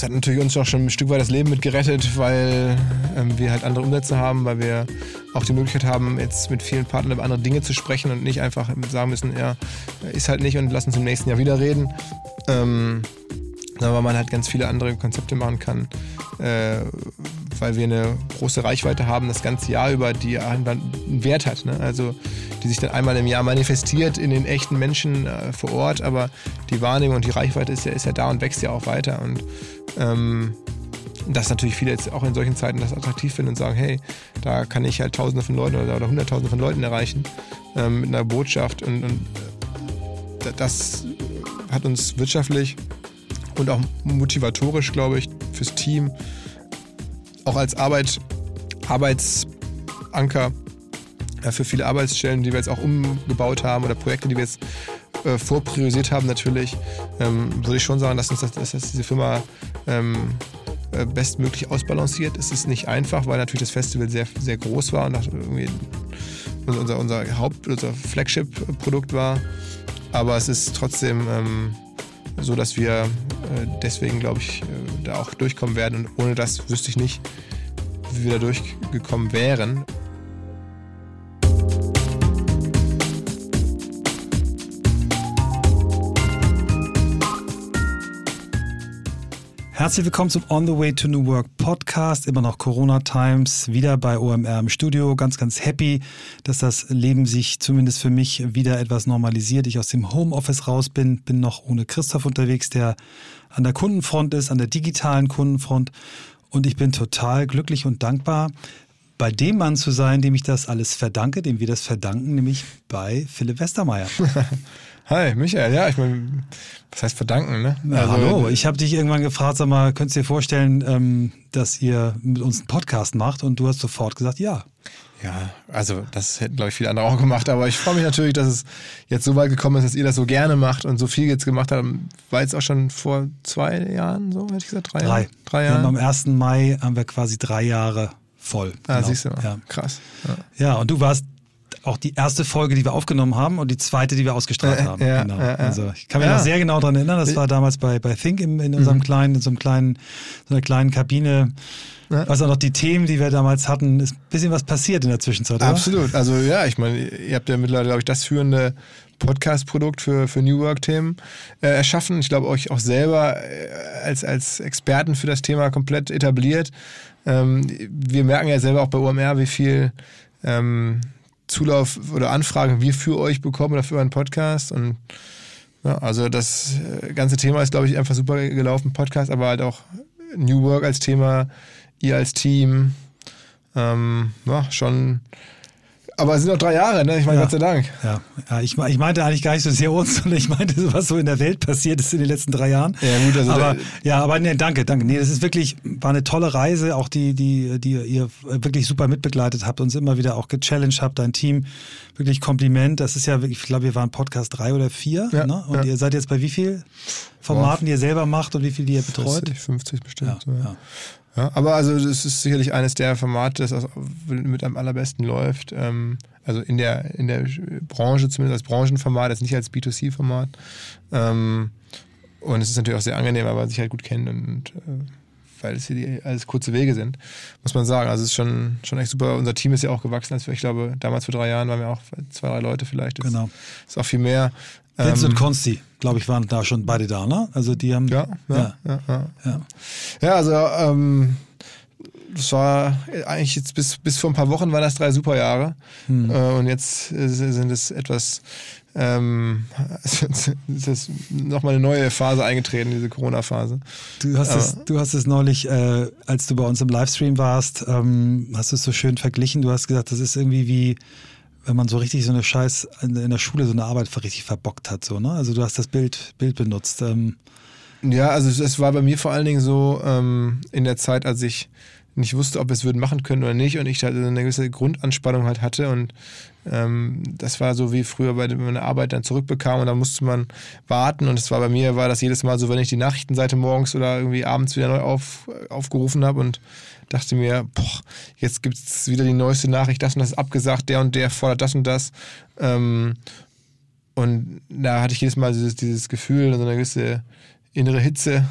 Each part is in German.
das hat natürlich uns auch schon ein Stück weit das Leben mit gerettet, weil ähm, wir halt andere Umsätze haben, weil wir auch die Möglichkeit haben, jetzt mit vielen Partnern über andere Dinge zu sprechen und nicht einfach sagen müssen, ja, ist halt nicht und lass uns im nächsten Jahr wieder reden. Ähm, weil man halt ganz viele andere Konzepte machen kann, äh, weil wir eine große Reichweite haben, das ganze Jahr über, die einen Wert hat. Ne? Also die sich dann einmal im Jahr manifestiert in den echten Menschen äh, vor Ort, aber die Wahrnehmung und die Reichweite ist ja, ist ja da und wächst ja auch weiter. Und ähm, dass natürlich viele jetzt auch in solchen Zeiten das attraktiv finden und sagen, hey, da kann ich halt Tausende von Leuten oder, oder Hunderttausende von Leuten erreichen ähm, mit einer Botschaft und, und äh, das hat uns wirtschaftlich und auch motivatorisch, glaube ich, fürs Team auch als Arbeit, Arbeitsanker äh, für viele Arbeitsstellen, die wir jetzt auch umgebaut haben oder Projekte, die wir jetzt äh, vorpriorisiert haben, natürlich, ähm, würde ich schon sagen, dass uns das, dass diese Firma ähm, äh, bestmöglich ausbalanciert. Es ist nicht einfach, weil natürlich das Festival sehr, sehr groß war und irgendwie unser, unser Haupt-, unser Flagship-Produkt war. Aber es ist trotzdem ähm, so, dass wir äh, deswegen, glaube ich, äh, da auch durchkommen werden. Und ohne das wüsste ich nicht, wie wir da durchgekommen wären. Herzlich willkommen zum On the Way to New Work Podcast. Immer noch Corona Times, wieder bei OMR im Studio. Ganz, ganz happy, dass das Leben sich zumindest für mich wieder etwas normalisiert. Ich aus dem Homeoffice raus bin, bin noch ohne Christoph unterwegs, der an der Kundenfront ist, an der digitalen Kundenfront. Und ich bin total glücklich und dankbar, bei dem Mann zu sein, dem ich das alles verdanke, dem wir das verdanken, nämlich bei Philipp Westermeier. Hi, Michael. Ja, ich meine, was heißt verdanken, ne? Na, also, hallo, ich habe dich irgendwann gefragt, sag mal, könntest du dir vorstellen, ähm, dass ihr mit uns einen Podcast macht? Und du hast sofort gesagt, ja. Ja, also das hätten, glaube ich, viele andere auch gemacht. Aber ich freue mich natürlich, dass es jetzt so weit gekommen ist, dass ihr das so gerne macht und so viel jetzt gemacht habt. War jetzt auch schon vor zwei Jahren so, hätte ich gesagt? Drei. Drei, drei Jahre. am 1. Mai haben wir quasi drei Jahre voll. Ah, genau. siehst du mal. Ja. Krass. Ja. ja, und du warst auch die erste Folge, die wir aufgenommen haben und die zweite, die wir ausgestrahlt haben. Ja, genau. ja, also ich kann mich ja. noch sehr genau daran erinnern. Das war damals bei, bei Think in, in unserem mhm. kleinen, in so einem kleinen, so einer kleinen Kabine. Ja. Was auch noch die Themen, die wir damals hatten, ist ein bisschen was passiert in der Zwischenzeit. Oder? Absolut. Also ja, ich meine, ihr habt ja mittlerweile, glaube ich, das führende Podcast-Produkt für, für New Work-Themen äh, erschaffen. Ich glaube, euch auch selber äh, als, als Experten für das Thema komplett etabliert. Ähm, wir merken ja selber auch bei OMR, wie viel ähm, Zulauf oder Anfragen wir für euch bekommen oder für euren Podcast. Und ja, also das äh, ganze Thema ist, glaube ich, einfach super gelaufen, Podcast, aber halt auch New Work als Thema, ihr als Team. Ähm, ja, schon aber es sind noch drei Jahre, ne? Ich meine, ja. Gott sei Dank. Ja, ja ich, ich, meinte eigentlich gar nicht so sehr uns, sondern ich meinte, was so in der Welt passiert ist in den letzten drei Jahren. Ja, gut, also aber, ja, aber nee, danke, danke. Nee, das ist wirklich, war eine tolle Reise, auch die, die, die ihr wirklich super mitbegleitet habt, uns immer wieder auch gechallenged habt, dein Team. Wirklich Kompliment. Das ist ja wirklich, ich glaube, wir waren Podcast drei oder vier, ja, ne? Und ja. ihr seid jetzt bei wie viel Formaten, die ihr selber macht und wie viel die ihr betreut? 50, 50 bestimmt. Ja, ja. Aber also das ist sicherlich eines der Formate, das mit am allerbesten läuft. Ähm, also in der, in der Branche, zumindest als Branchenformat, jetzt nicht als B2C-Format. Ähm, und es ist natürlich auch sehr angenehm, weil man sich halt gut kennt und äh, weil es hier die, alles kurze Wege sind, muss man sagen. Also es ist schon, schon echt super. Unser Team ist ja auch gewachsen. Als wir, ich glaube, damals vor drei Jahren waren wir auch zwei, drei Leute vielleicht. Das genau. Ist auch viel mehr. Vince ähm, und Consti, glaube ich, waren da schon beide da, ne? Also die haben. Ja, ja, ja. Ja, ja. ja also ähm, das war eigentlich jetzt bis, bis vor ein paar Wochen waren das drei super Jahre. Hm. Äh, und jetzt äh, sind es etwas, ähm, ist das nochmal eine neue Phase eingetreten, diese Corona-Phase. Du hast es, du hast es neulich, äh, als du bei uns im Livestream warst, ähm, hast du es so schön verglichen. Du hast gesagt, das ist irgendwie wie wenn man so richtig so eine Scheiß in, der Schule so eine Arbeit richtig verbockt hat, so, ne? Also du hast das Bild, Bild benutzt. Ähm. Ja, also es war bei mir vor allen Dingen so ähm, in der Zeit, als ich nicht wusste, ob wir es würden machen können oder nicht und ich halt eine gewisse Grundanspannung halt hatte und ähm, das war so wie früher bei meiner Arbeit dann zurückbekam und da musste man warten und es war bei mir war das jedes Mal so, wenn ich die Nachrichtenseite morgens oder irgendwie abends wieder neu auf, aufgerufen habe und dachte mir, boah, jetzt gibt es wieder die neueste Nachricht, das und das ist abgesagt, der und der fordert das und das. Ähm, und da hatte ich jedes Mal dieses, dieses Gefühl, so eine gewisse innere Hitze.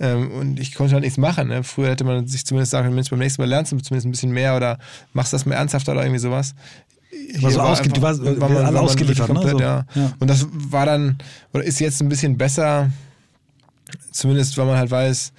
Ähm, und ich konnte halt nichts machen. Ne? Früher hätte man sich zumindest sagen, Mensch, beim nächsten Mal lernst du zumindest ein bisschen mehr oder machst das mal ernsthafter oder irgendwie sowas. War so ausge einfach, warst, war man, alle ausgeliefert, komplett, ne? So, ja. ja. Und das war dann, oder ist jetzt ein bisschen besser, zumindest weil man halt weiß,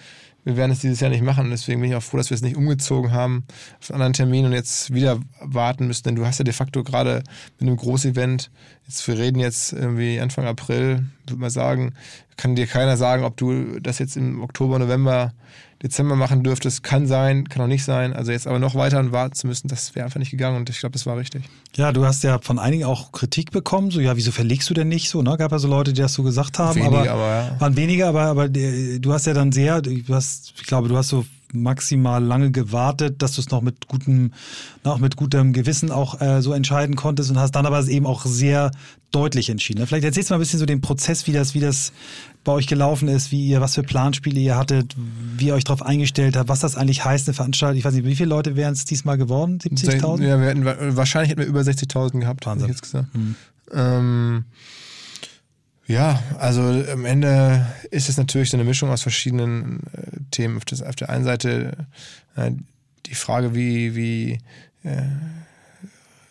wir werden es dieses Jahr nicht machen. Deswegen bin ich auch froh, dass wir es nicht umgezogen haben auf einen anderen Termin und jetzt wieder warten müssen. Denn du hast ja de facto gerade mit einem Großevent, jetzt wir reden jetzt irgendwie Anfang April, würde man sagen, kann dir keiner sagen, ob du das jetzt im Oktober, November Dezember machen dürftest. Kann sein, kann auch nicht sein. Also jetzt aber noch weiter warten zu müssen, das wäre einfach nicht gegangen und ich glaube, das war richtig. Ja, du hast ja von einigen auch Kritik bekommen, so ja, wieso verlegst du denn nicht so? Ne? Gab ja so Leute, die das so gesagt haben. Weniger, aber, aber ja. Waren weniger, aber, aber du hast ja dann sehr, du hast, ich glaube, du hast so maximal lange gewartet, dass du es noch mit gutem, noch mit gutem Gewissen auch äh, so entscheiden konntest und hast dann aber eben auch sehr deutlich entschieden. Vielleicht erzählst du mal ein bisschen so den Prozess, wie das, wie das bei euch gelaufen ist, wie ihr, was für Planspiele ihr hattet, wie ihr euch darauf eingestellt habt, was das eigentlich heißt, eine Veranstaltung. Ich weiß nicht, wie viele Leute wären es diesmal geworden? 70.000? Ja, wir hätten, wahrscheinlich hätten wir über 60.000 gehabt, Wahnsinn. ich jetzt gesagt. Mhm. Ähm, ja, also am Ende ist es natürlich so eine Mischung aus verschiedenen äh, Themen. Auf, das, auf, der einen Seite äh, die Frage, wie, wie äh,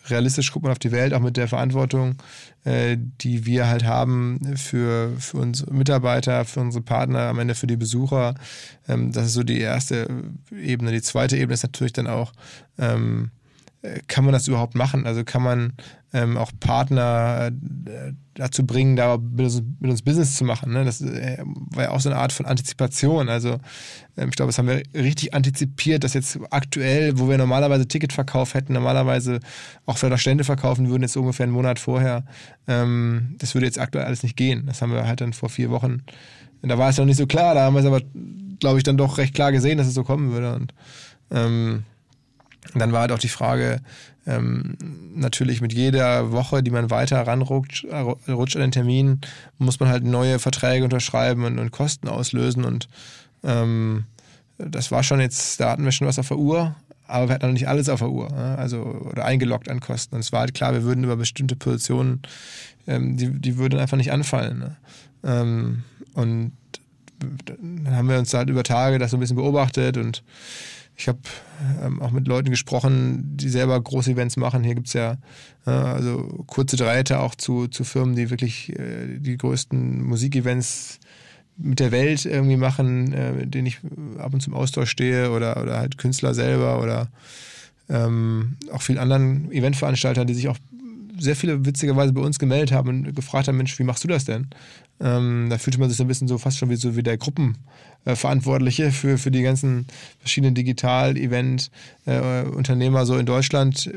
realistisch guckt man auf die Welt, auch mit der Verantwortung, äh, die wir halt haben für, für unsere Mitarbeiter, für unsere Partner, am Ende für die Besucher. Ähm, das ist so die erste Ebene. Die zweite Ebene ist natürlich dann auch, ähm, kann man das überhaupt machen? Also kann man ähm, auch Partner äh, dazu bringen, da mit uns, mit uns Business zu machen. Ne? Das äh, war ja auch so eine Art von Antizipation. Also ähm, ich glaube, das haben wir richtig antizipiert, dass jetzt aktuell, wo wir normalerweise Ticketverkauf hätten, normalerweise auch das Stände verkaufen würden, jetzt ungefähr einen Monat vorher, ähm, das würde jetzt aktuell alles nicht gehen. Das haben wir halt dann vor vier Wochen. Da war es noch nicht so klar, da haben wir es aber, glaube ich, dann doch recht klar gesehen, dass es so kommen würde. Und ähm, dann war halt auch die Frage, ähm, natürlich mit jeder Woche, die man weiter ranrutscht äh, rutscht an den Termin, muss man halt neue Verträge unterschreiben und, und Kosten auslösen. Und ähm, das war schon jetzt, da hatten wir schon was auf der Uhr, aber wir hatten noch nicht alles auf der Uhr, also oder eingeloggt an Kosten. Und es war halt klar, wir würden über bestimmte Positionen, ähm, die, die würden einfach nicht anfallen. Ne? Ähm, und dann haben wir uns halt über Tage das so ein bisschen beobachtet und ich habe ähm, auch mit Leuten gesprochen, die selber große Events machen. Hier gibt es ja äh, also kurze Dreierte auch zu, zu Firmen, die wirklich äh, die größten Musikevents mit der Welt irgendwie machen, äh, mit denen ich ab und zum Austausch stehe oder, oder halt Künstler selber oder ähm, auch vielen anderen Eventveranstaltern, die sich auch sehr viele witzigerweise bei uns gemeldet haben und gefragt haben, Mensch, wie machst du das denn? Ähm, da fühlte man sich so ein bisschen so fast schon wie so wie der Gruppenverantwortliche für, für die ganzen verschiedenen Digital-Event-Unternehmer so in Deutschland,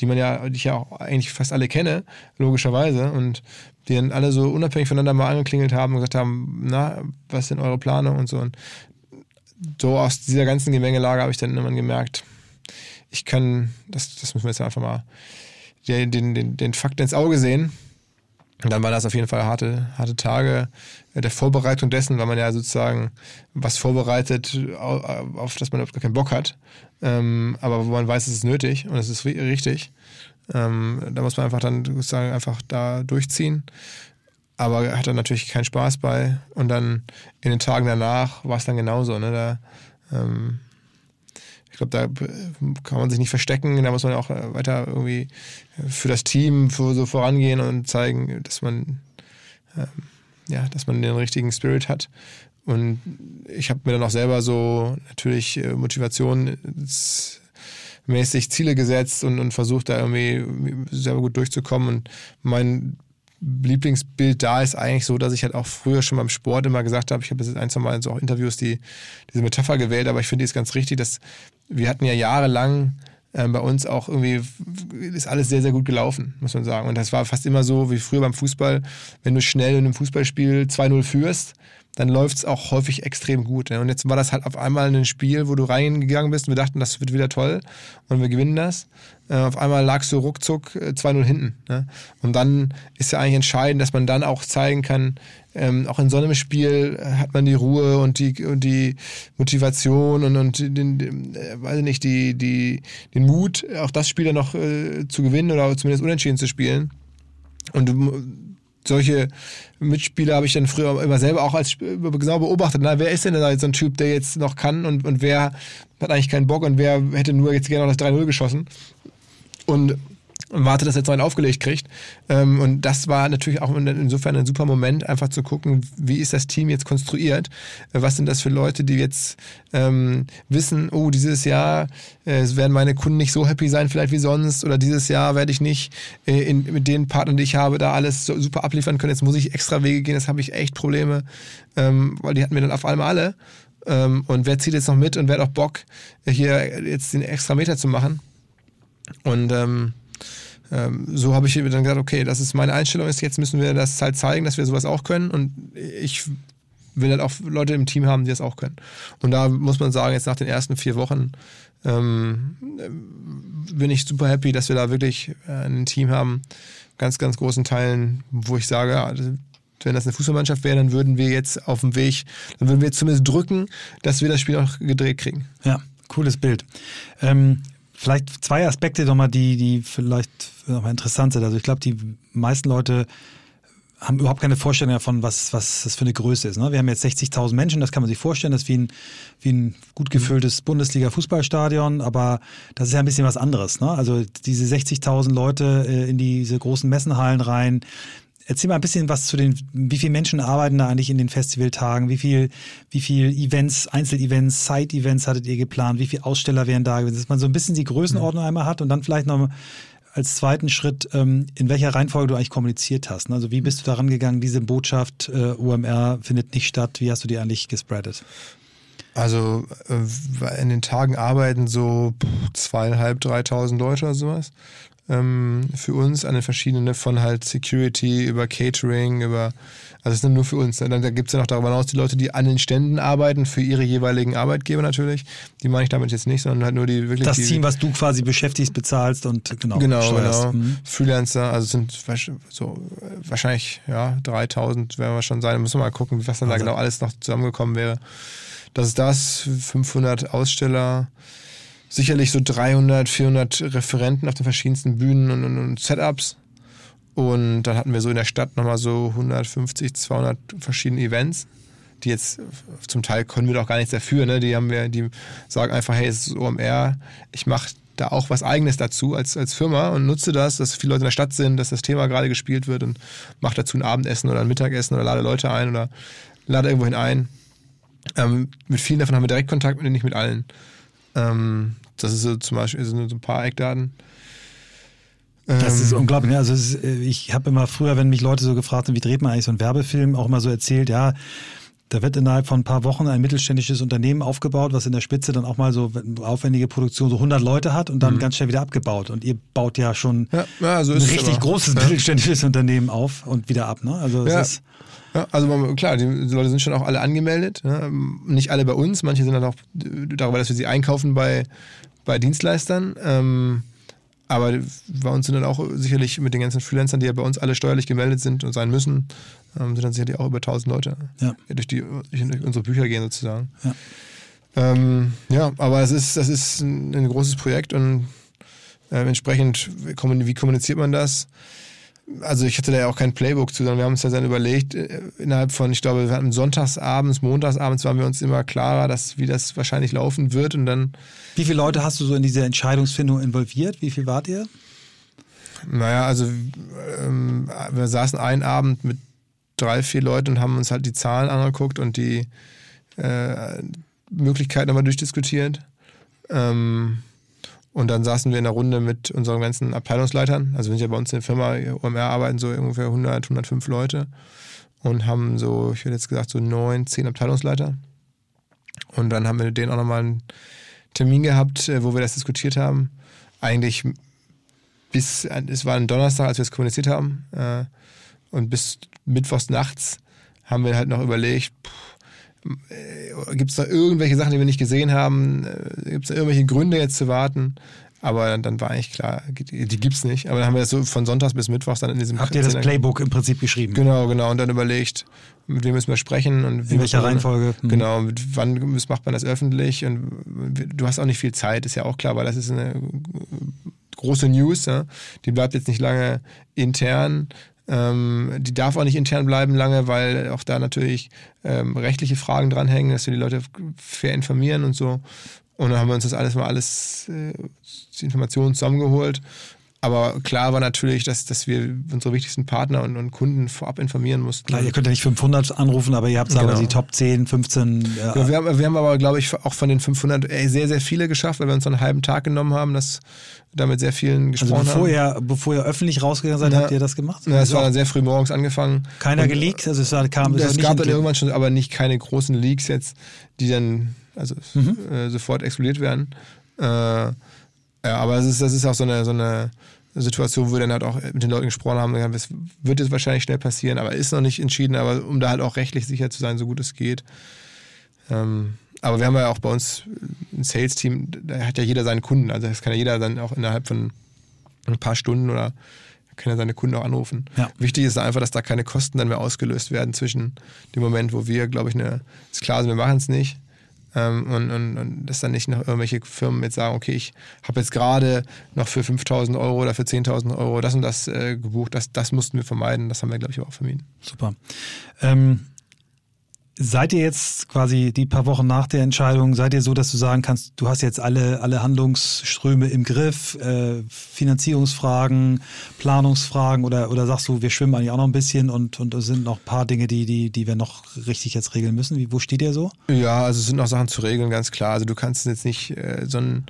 die man ja, die ich ja auch eigentlich fast alle kenne, logischerweise. Und die dann alle so unabhängig voneinander mal angeklingelt haben und gesagt haben, na, was denn eure Planung und so. Und so aus dieser ganzen Gemengelage habe ich dann irgendwann gemerkt, ich kann, das, das müssen wir jetzt einfach mal den, den, den, den Fakt ins Auge sehen. Und dann waren das auf jeden Fall harte, harte Tage der Vorbereitung dessen, weil man ja sozusagen was vorbereitet, auf das man überhaupt keinen Bock hat. Ähm, aber wo man weiß, es ist nötig und es ist richtig. Ähm, da muss man einfach dann sozusagen einfach da durchziehen. Aber hat dann natürlich keinen Spaß bei. Und dann in den Tagen danach war es dann genauso. Ne? Da ähm, ich glaube, da kann man sich nicht verstecken. Da muss man auch äh, weiter irgendwie für das Team für so vorangehen und zeigen, dass man, ähm, ja, dass man den richtigen Spirit hat. Und ich habe mir dann auch selber so natürlich äh, motivationsmäßig Ziele gesetzt und, und versucht da irgendwie selber gut durchzukommen. Und mein Lieblingsbild da ist eigentlich so, dass ich halt auch früher schon beim Sport immer gesagt habe, ich habe jetzt ein, zwei Mal in so auch Interviews die, diese Metapher gewählt, aber ich finde die ist ganz richtig, dass wir hatten ja jahrelang äh, bei uns auch irgendwie, ist alles sehr, sehr gut gelaufen, muss man sagen. Und das war fast immer so wie früher beim Fußball, wenn du schnell in einem Fußballspiel 2-0 führst, dann läuft es auch häufig extrem gut. Ne? Und jetzt war das halt auf einmal ein Spiel, wo du reingegangen bist und wir dachten, das wird wieder toll und wir gewinnen das. Äh, auf einmal lagst du ruckzuck 2-0 äh, hinten. Ne? Und dann ist ja eigentlich entscheidend, dass man dann auch zeigen kann, ähm, auch in so einem Spiel hat man die Ruhe und die, und die Motivation und, und den, den, äh, weiß nicht, die, die, den Mut, auch das Spiel dann noch äh, zu gewinnen oder zumindest unentschieden zu spielen. Und du solche Mitspieler habe ich dann früher immer selber auch als genau beobachtet. Na, wer ist denn da so ein Typ, der jetzt noch kann und, und wer hat eigentlich keinen Bock und wer hätte nur jetzt gerne noch das 3-0 geschossen? Und und warte, dass er jetzt einen aufgelegt kriegt. Ähm, und das war natürlich auch insofern ein super Moment, einfach zu gucken, wie ist das Team jetzt konstruiert? Äh, was sind das für Leute, die jetzt ähm, wissen, oh, dieses Jahr äh, werden meine Kunden nicht so happy sein, vielleicht wie sonst, oder dieses Jahr werde ich nicht äh, in, mit den Partnern, die ich habe, da alles so super abliefern können. Jetzt muss ich extra Wege gehen, das habe ich echt Probleme, ähm, weil die hatten wir dann auf einmal alle. Ähm, und wer zieht jetzt noch mit und wer hat auch Bock, hier jetzt den extra Meter zu machen? Und ähm, so habe ich dann gesagt, okay, das ist meine Einstellung, ist jetzt müssen wir das halt zeigen, dass wir sowas auch können und ich will halt auch Leute im Team haben, die das auch können. Und da muss man sagen, jetzt nach den ersten vier Wochen ähm, bin ich super happy, dass wir da wirklich äh, ein Team haben, ganz, ganz großen Teilen, wo ich sage, wenn das eine Fußballmannschaft wäre, dann würden wir jetzt auf dem Weg, dann würden wir zumindest drücken, dass wir das Spiel auch gedreht kriegen. Ja, cooles Bild. Ähm, vielleicht zwei Aspekte nochmal, die, die vielleicht nochmal interessant sind. Also ich glaube, die meisten Leute haben überhaupt keine Vorstellung davon, was, was das für eine Größe ist. Ne? Wir haben jetzt 60.000 Menschen, das kann man sich vorstellen, das ist wie ein, wie ein gut gefülltes Bundesliga-Fußballstadion, aber das ist ja ein bisschen was anderes. Ne? Also diese 60.000 Leute äh, in diese großen Messenhallen rein, Erzähl mal ein bisschen was zu den, wie viele Menschen arbeiten da eigentlich in den Festivaltagen? Wie viel, wie viel Events, Einzelevents, Side-Events hattet ihr geplant? Wie viele Aussteller wären da gewesen? Dass man so ein bisschen die Größenordnung mhm. einmal hat und dann vielleicht noch als zweiten Schritt, ähm, in welcher Reihenfolge du eigentlich kommuniziert hast. Also wie bist du daran gegangen, diese Botschaft, äh, UMR findet nicht statt, wie hast du die eigentlich gespreadet? Also äh, in den Tagen arbeiten so zweieinhalb, dreitausend Leute oder sowas ähm, für uns an den verschiedenen, von halt Security über Catering, über, also es sind nur für uns. Dann da gibt es ja noch darüber hinaus die Leute, die an den Ständen arbeiten, für ihre jeweiligen Arbeitgeber natürlich. Die meine ich damit jetzt nicht, sondern halt nur die wirklich. Das die, Team, was du quasi beschäftigst, bezahlst und genau. Genau, steuerst. genau. Mhm. Freelancer, also sind so wahrscheinlich, ja, 3000 werden wir schon sein. Müssen wir mal gucken, was dann also. da genau alles noch zusammengekommen wäre. Das ist das, 500 Aussteller sicherlich so 300, 400 Referenten auf den verschiedensten Bühnen und, und, und Setups. Und dann hatten wir so in der Stadt nochmal so 150, 200 verschiedene Events, die jetzt zum Teil können wir doch gar nichts dafür. Ne? Die haben wir, die sagen einfach, hey, es ist OMR, ich mache da auch was Eigenes dazu als, als Firma und nutze das, dass viele Leute in der Stadt sind, dass das Thema gerade gespielt wird und mache dazu ein Abendessen oder ein Mittagessen oder lade Leute ein oder lade irgendwohin ein. Ähm, mit vielen davon haben wir direkt Kontakt, mit nicht mit allen. Ähm, das ist so zum Beispiel so ein paar Eckdaten. Das ist ähm, unglaublich. Ne? Also ist, äh, ich habe immer früher, wenn mich Leute so gefragt haben, wie dreht man eigentlich so einen Werbefilm, auch immer so erzählt, ja, da wird innerhalb von ein paar Wochen ein mittelständisches Unternehmen aufgebaut, was in der Spitze dann auch mal so aufwendige Produktion so 100 Leute hat und dann mhm. ganz schnell wieder abgebaut. Und ihr baut ja schon ja, ja, so ein richtig großes ja. mittelständisches Unternehmen auf und wieder ab. Ne? Also ja. ist ja, also klar, die Leute sind schon auch alle angemeldet. Ne? Nicht alle bei uns, manche sind dann auch darüber, dass wir sie einkaufen bei, bei Dienstleistern. Ähm, aber bei uns sind dann auch sicherlich mit den ganzen Freelancern, die ja bei uns alle steuerlich gemeldet sind und sein müssen, ähm, sind dann sicherlich auch über 1000 Leute, ja. die durch, die durch unsere Bücher gehen sozusagen. Ja, ähm, ja aber es ist, das ist ein, ein großes Projekt und äh, entsprechend, wie kommuniziert man das? Also ich hatte da ja auch kein Playbook zu, sondern wir haben uns ja dann überlegt, äh, innerhalb von, ich glaube, wir hatten sonntagsabends, montagsabends waren wir uns immer klarer, dass, wie das wahrscheinlich laufen wird und dann. Wie viele Leute hast du so in diese Entscheidungsfindung involviert? Wie viel wart ihr? Naja, also ähm, wir saßen einen Abend mit drei, vier Leuten und haben uns halt die Zahlen angeguckt und die äh, Möglichkeiten nochmal durchdiskutiert. Ähm, und dann saßen wir in der Runde mit unseren ganzen Abteilungsleitern. Also wenn ich ja bei uns in der Firma OMR arbeiten so ungefähr 100, 105 Leute und haben so, ich hätte jetzt gesagt, so neun, zehn Abteilungsleiter. Und dann haben wir denen auch nochmal einen Termin gehabt, äh, wo wir das diskutiert haben. Eigentlich bis, es war ein Donnerstag, als wir es kommuniziert haben. Äh, und bis mittwochs nachts haben wir halt noch überlegt, äh, gibt es da irgendwelche Sachen, die wir nicht gesehen haben? Äh, gibt es da irgendwelche Gründe jetzt zu warten? Aber dann war eigentlich klar, die gibt es nicht. Aber dann haben wir das so von Sonntags bis Mittwochs dann in diesem Habt ihr das Playbook im Prinzip geschrieben? Genau, genau. Und dann überlegt, mit wem müssen wir sprechen und in welcher Reihenfolge? Mhm. Genau, mit wann macht man das öffentlich? Und du hast auch nicht viel Zeit, ist ja auch klar, weil das ist eine große News. Ja? Die bleibt jetzt nicht lange intern. Ähm, die darf auch nicht intern bleiben lange, weil auch da natürlich ähm, rechtliche Fragen dranhängen, dass wir die Leute fair informieren und so. Und dann haben wir uns das alles mal alles, äh, die Informationen zusammengeholt aber klar war natürlich, dass, dass wir unsere wichtigsten Partner und, und Kunden vorab informieren mussten. Klar, ihr könnt ja nicht 500 anrufen, aber ihr habt genau. aber die Top 10, 15. Ja. Ja, wir, haben, wir haben aber, glaube ich, auch von den 500 ey, sehr, sehr viele geschafft, weil wir uns einen halben Tag genommen haben, dass damit sehr vielen also gesprochen also bevor haben. Ihr, bevor ihr öffentlich rausgegangen seid, ja. habt ihr das gemacht? Ja, es war dann sehr früh morgens angefangen. Keiner und, geleakt? Also es war, kam es, es gab dann irgendwann schon, aber nicht keine großen Leaks jetzt, die dann also mhm. äh, sofort explodiert werden. Äh, ja, aber es ist, das ist auch so eine, so eine Situation, wo wir dann halt auch mit den Leuten gesprochen haben, es wird jetzt wahrscheinlich schnell passieren, aber ist noch nicht entschieden, aber um da halt auch rechtlich sicher zu sein, so gut es geht. Ähm, aber wir haben ja auch bei uns ein Sales-Team, da hat ja jeder seinen Kunden, also das kann ja jeder dann auch innerhalb von ein paar Stunden oder kann er seine Kunden auch anrufen. Ja. Wichtig ist einfach, dass da keine Kosten dann mehr ausgelöst werden zwischen dem Moment, wo wir, glaube ich, eine, ist klar, also wir machen es nicht, ähm, und, und, und dass dann nicht noch irgendwelche Firmen jetzt sagen, okay, ich habe jetzt gerade noch für 5.000 Euro oder für 10.000 Euro das und das äh, gebucht. Das, das mussten wir vermeiden. Das haben wir, glaube ich, auch vermieden. Super. Ähm Seid ihr jetzt quasi die paar Wochen nach der Entscheidung, seid ihr so, dass du sagen kannst, du hast jetzt alle, alle Handlungsströme im Griff, äh, Finanzierungsfragen, Planungsfragen oder, oder sagst du, wir schwimmen eigentlich auch noch ein bisschen und, und es sind noch ein paar Dinge, die, die, die wir noch richtig jetzt regeln müssen? Wie, wo steht ihr so? Ja, also es sind noch Sachen zu regeln, ganz klar. Also du kannst jetzt nicht äh, so ein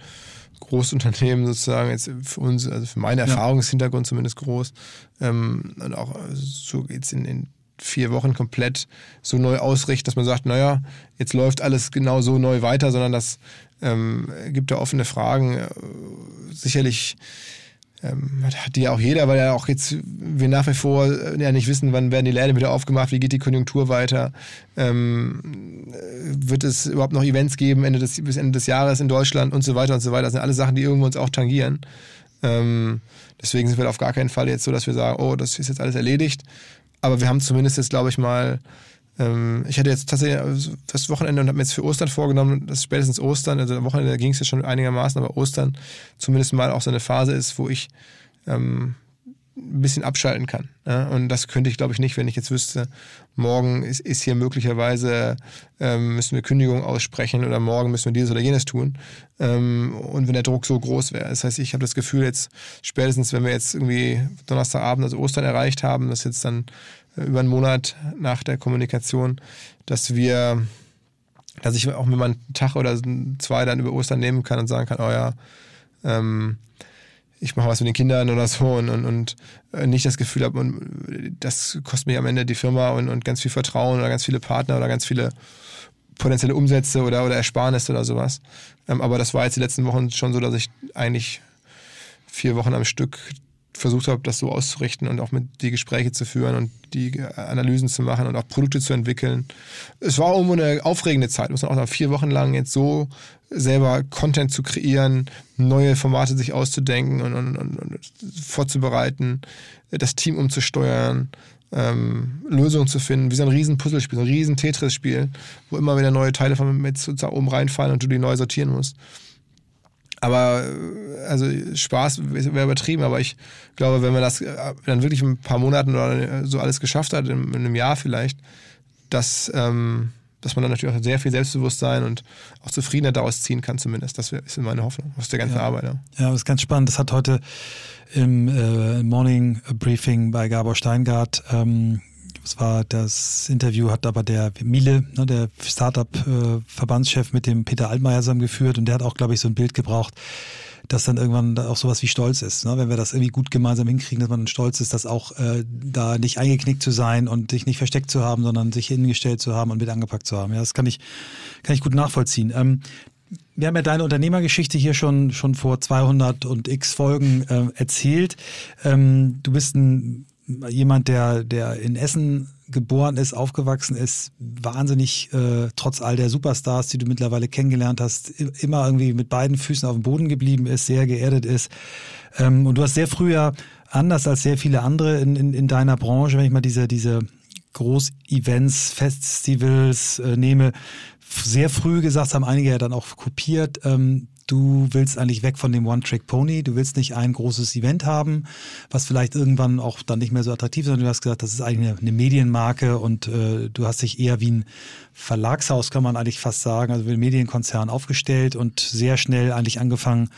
Großunternehmen sozusagen, jetzt für uns, also für meinen Erfahrungshintergrund zumindest groß, ähm, und auch so jetzt in, in vier Wochen komplett so neu ausrichten, dass man sagt, naja, jetzt läuft alles genau so neu weiter, sondern das ähm, gibt da offene Fragen. Äh, sicherlich ähm, hat die ja auch jeder, weil ja auch jetzt wir nach wie vor äh, ja nicht wissen, wann werden die Läden wieder aufgemacht, wie geht die Konjunktur weiter, ähm, äh, wird es überhaupt noch Events geben Ende des, bis Ende des Jahres in Deutschland und so weiter und so weiter. Das sind alles Sachen, die irgendwo uns auch tangieren. Ähm, deswegen sind wir auf gar keinen Fall jetzt so, dass wir sagen, oh, das ist jetzt alles erledigt, aber wir haben zumindest jetzt, glaube ich, mal, ähm, ich hatte jetzt tatsächlich also das Wochenende und habe mir jetzt für Ostern vorgenommen, dass spätestens Ostern, also am Wochenende ging es ja schon einigermaßen, aber Ostern zumindest mal auch so eine Phase ist, wo ich ähm, ein bisschen abschalten kann. Ja? Und das könnte ich, glaube ich, nicht, wenn ich jetzt wüsste, morgen ist, ist hier möglicherweise, ähm, müssen wir Kündigung aussprechen oder morgen müssen wir dieses oder jenes tun. Ähm, und wenn der Druck so groß wäre. Das heißt, ich habe das Gefühl jetzt, spätestens wenn wir jetzt irgendwie Donnerstagabend, also Ostern erreicht haben, das ist jetzt dann äh, über einen Monat nach der Kommunikation, dass wir, dass ich auch mir mal einen Tag oder zwei dann über Ostern nehmen kann und sagen kann, oh ja, ähm, ich mache was mit den Kindern oder so und, und, und äh, nicht das Gefühl habe, das kostet mir am Ende die Firma und, und ganz viel Vertrauen oder ganz viele Partner oder ganz viele potenzielle Umsätze oder, oder Ersparnisse oder sowas. Ähm, aber das war jetzt die letzten Wochen schon so, dass ich eigentlich vier Wochen am Stück versucht habe, das so auszurichten und auch mit die Gespräche zu führen und die Analysen zu machen und auch Produkte zu entwickeln. Es war irgendwo eine aufregende Zeit, muss man auch sagen, vier Wochen lang jetzt so selber Content zu kreieren, neue Formate sich auszudenken und, und, und, und vorzubereiten, das Team umzusteuern, ähm, Lösungen zu finden, wie so ein riesen Puzzlespiel, so ein riesen Tetris-Spiel, wo immer wieder neue Teile von mit sozusagen oben reinfallen und du die neu sortieren musst. Aber äh, also Spaß wäre übertrieben, aber ich glaube, wenn man das äh, dann wirklich in ein paar Monaten oder so alles geschafft hat, in, in einem Jahr vielleicht, dass, ähm, dass man dann natürlich auch sehr viel Selbstbewusstsein und auch Zufriedenheit daraus ziehen kann, zumindest. Das ist meine Hoffnung aus der ganzen ja. Arbeit. Ja. ja, das ist ganz spannend. Das hat heute im äh, Morning Briefing bei Gabor Steingart ähm, es war das Interview hat aber der Miele, ne, der Startup-Verbandschef mit dem Peter Altmaier zusammengeführt und der hat auch, glaube ich, so ein Bild gebraucht, dass dann irgendwann auch sowas wie Stolz ist. Ne? Wenn wir das irgendwie gut gemeinsam hinkriegen, dass man stolz ist, dass auch äh, da nicht eingeknickt zu sein und sich nicht versteckt zu haben, sondern sich hingestellt zu haben und mit angepackt zu haben. Ja, das kann ich, kann ich gut nachvollziehen. Ähm, wir haben ja deine Unternehmergeschichte hier schon, schon vor 200 und x Folgen äh, erzählt. Ähm, du bist ein jemand, der, der in Essen geboren ist, aufgewachsen ist, wahnsinnig, äh, trotz all der Superstars, die du mittlerweile kennengelernt hast, immer irgendwie mit beiden Füßen auf dem Boden geblieben ist, sehr geerdet ist. Ähm, und du hast sehr früher, anders als sehr viele andere in, in, in deiner Branche, wenn ich mal diese, diese Groß-Events, Festivals äh, nehme, sehr früh gesagt, haben einige ja dann auch kopiert, ähm, Du willst eigentlich weg von dem One-Trick-Pony. Du willst nicht ein großes Event haben, was vielleicht irgendwann auch dann nicht mehr so attraktiv ist, sondern du hast gesagt, das ist eigentlich eine, eine Medienmarke und äh, du hast dich eher wie ein Verlagshaus, kann man eigentlich fast sagen, also wie ein Medienkonzern aufgestellt und sehr schnell eigentlich angefangen,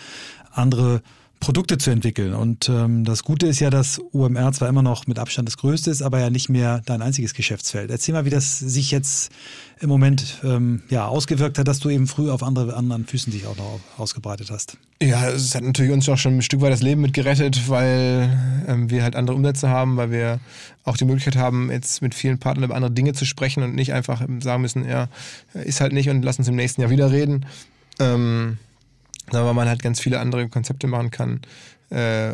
andere Produkte zu entwickeln. Und ähm, das Gute ist ja, dass UMR zwar immer noch mit Abstand das größte ist, aber ja nicht mehr dein einziges Geschäftsfeld. Erzähl mal, wie das sich jetzt im Moment ähm, ja, ausgewirkt hat, dass du eben früh auf andere, anderen Füßen dich auch noch ausgebreitet hast. Ja, es hat natürlich uns auch schon ein Stück weit das Leben mit gerettet, weil ähm, wir halt andere Umsätze haben, weil wir auch die Möglichkeit haben, jetzt mit vielen Partnern über andere Dinge zu sprechen und nicht einfach sagen müssen, ja, ist halt nicht und lass uns im nächsten Jahr wieder reden. Ähm, weil man halt ganz viele andere Konzepte machen kann, äh,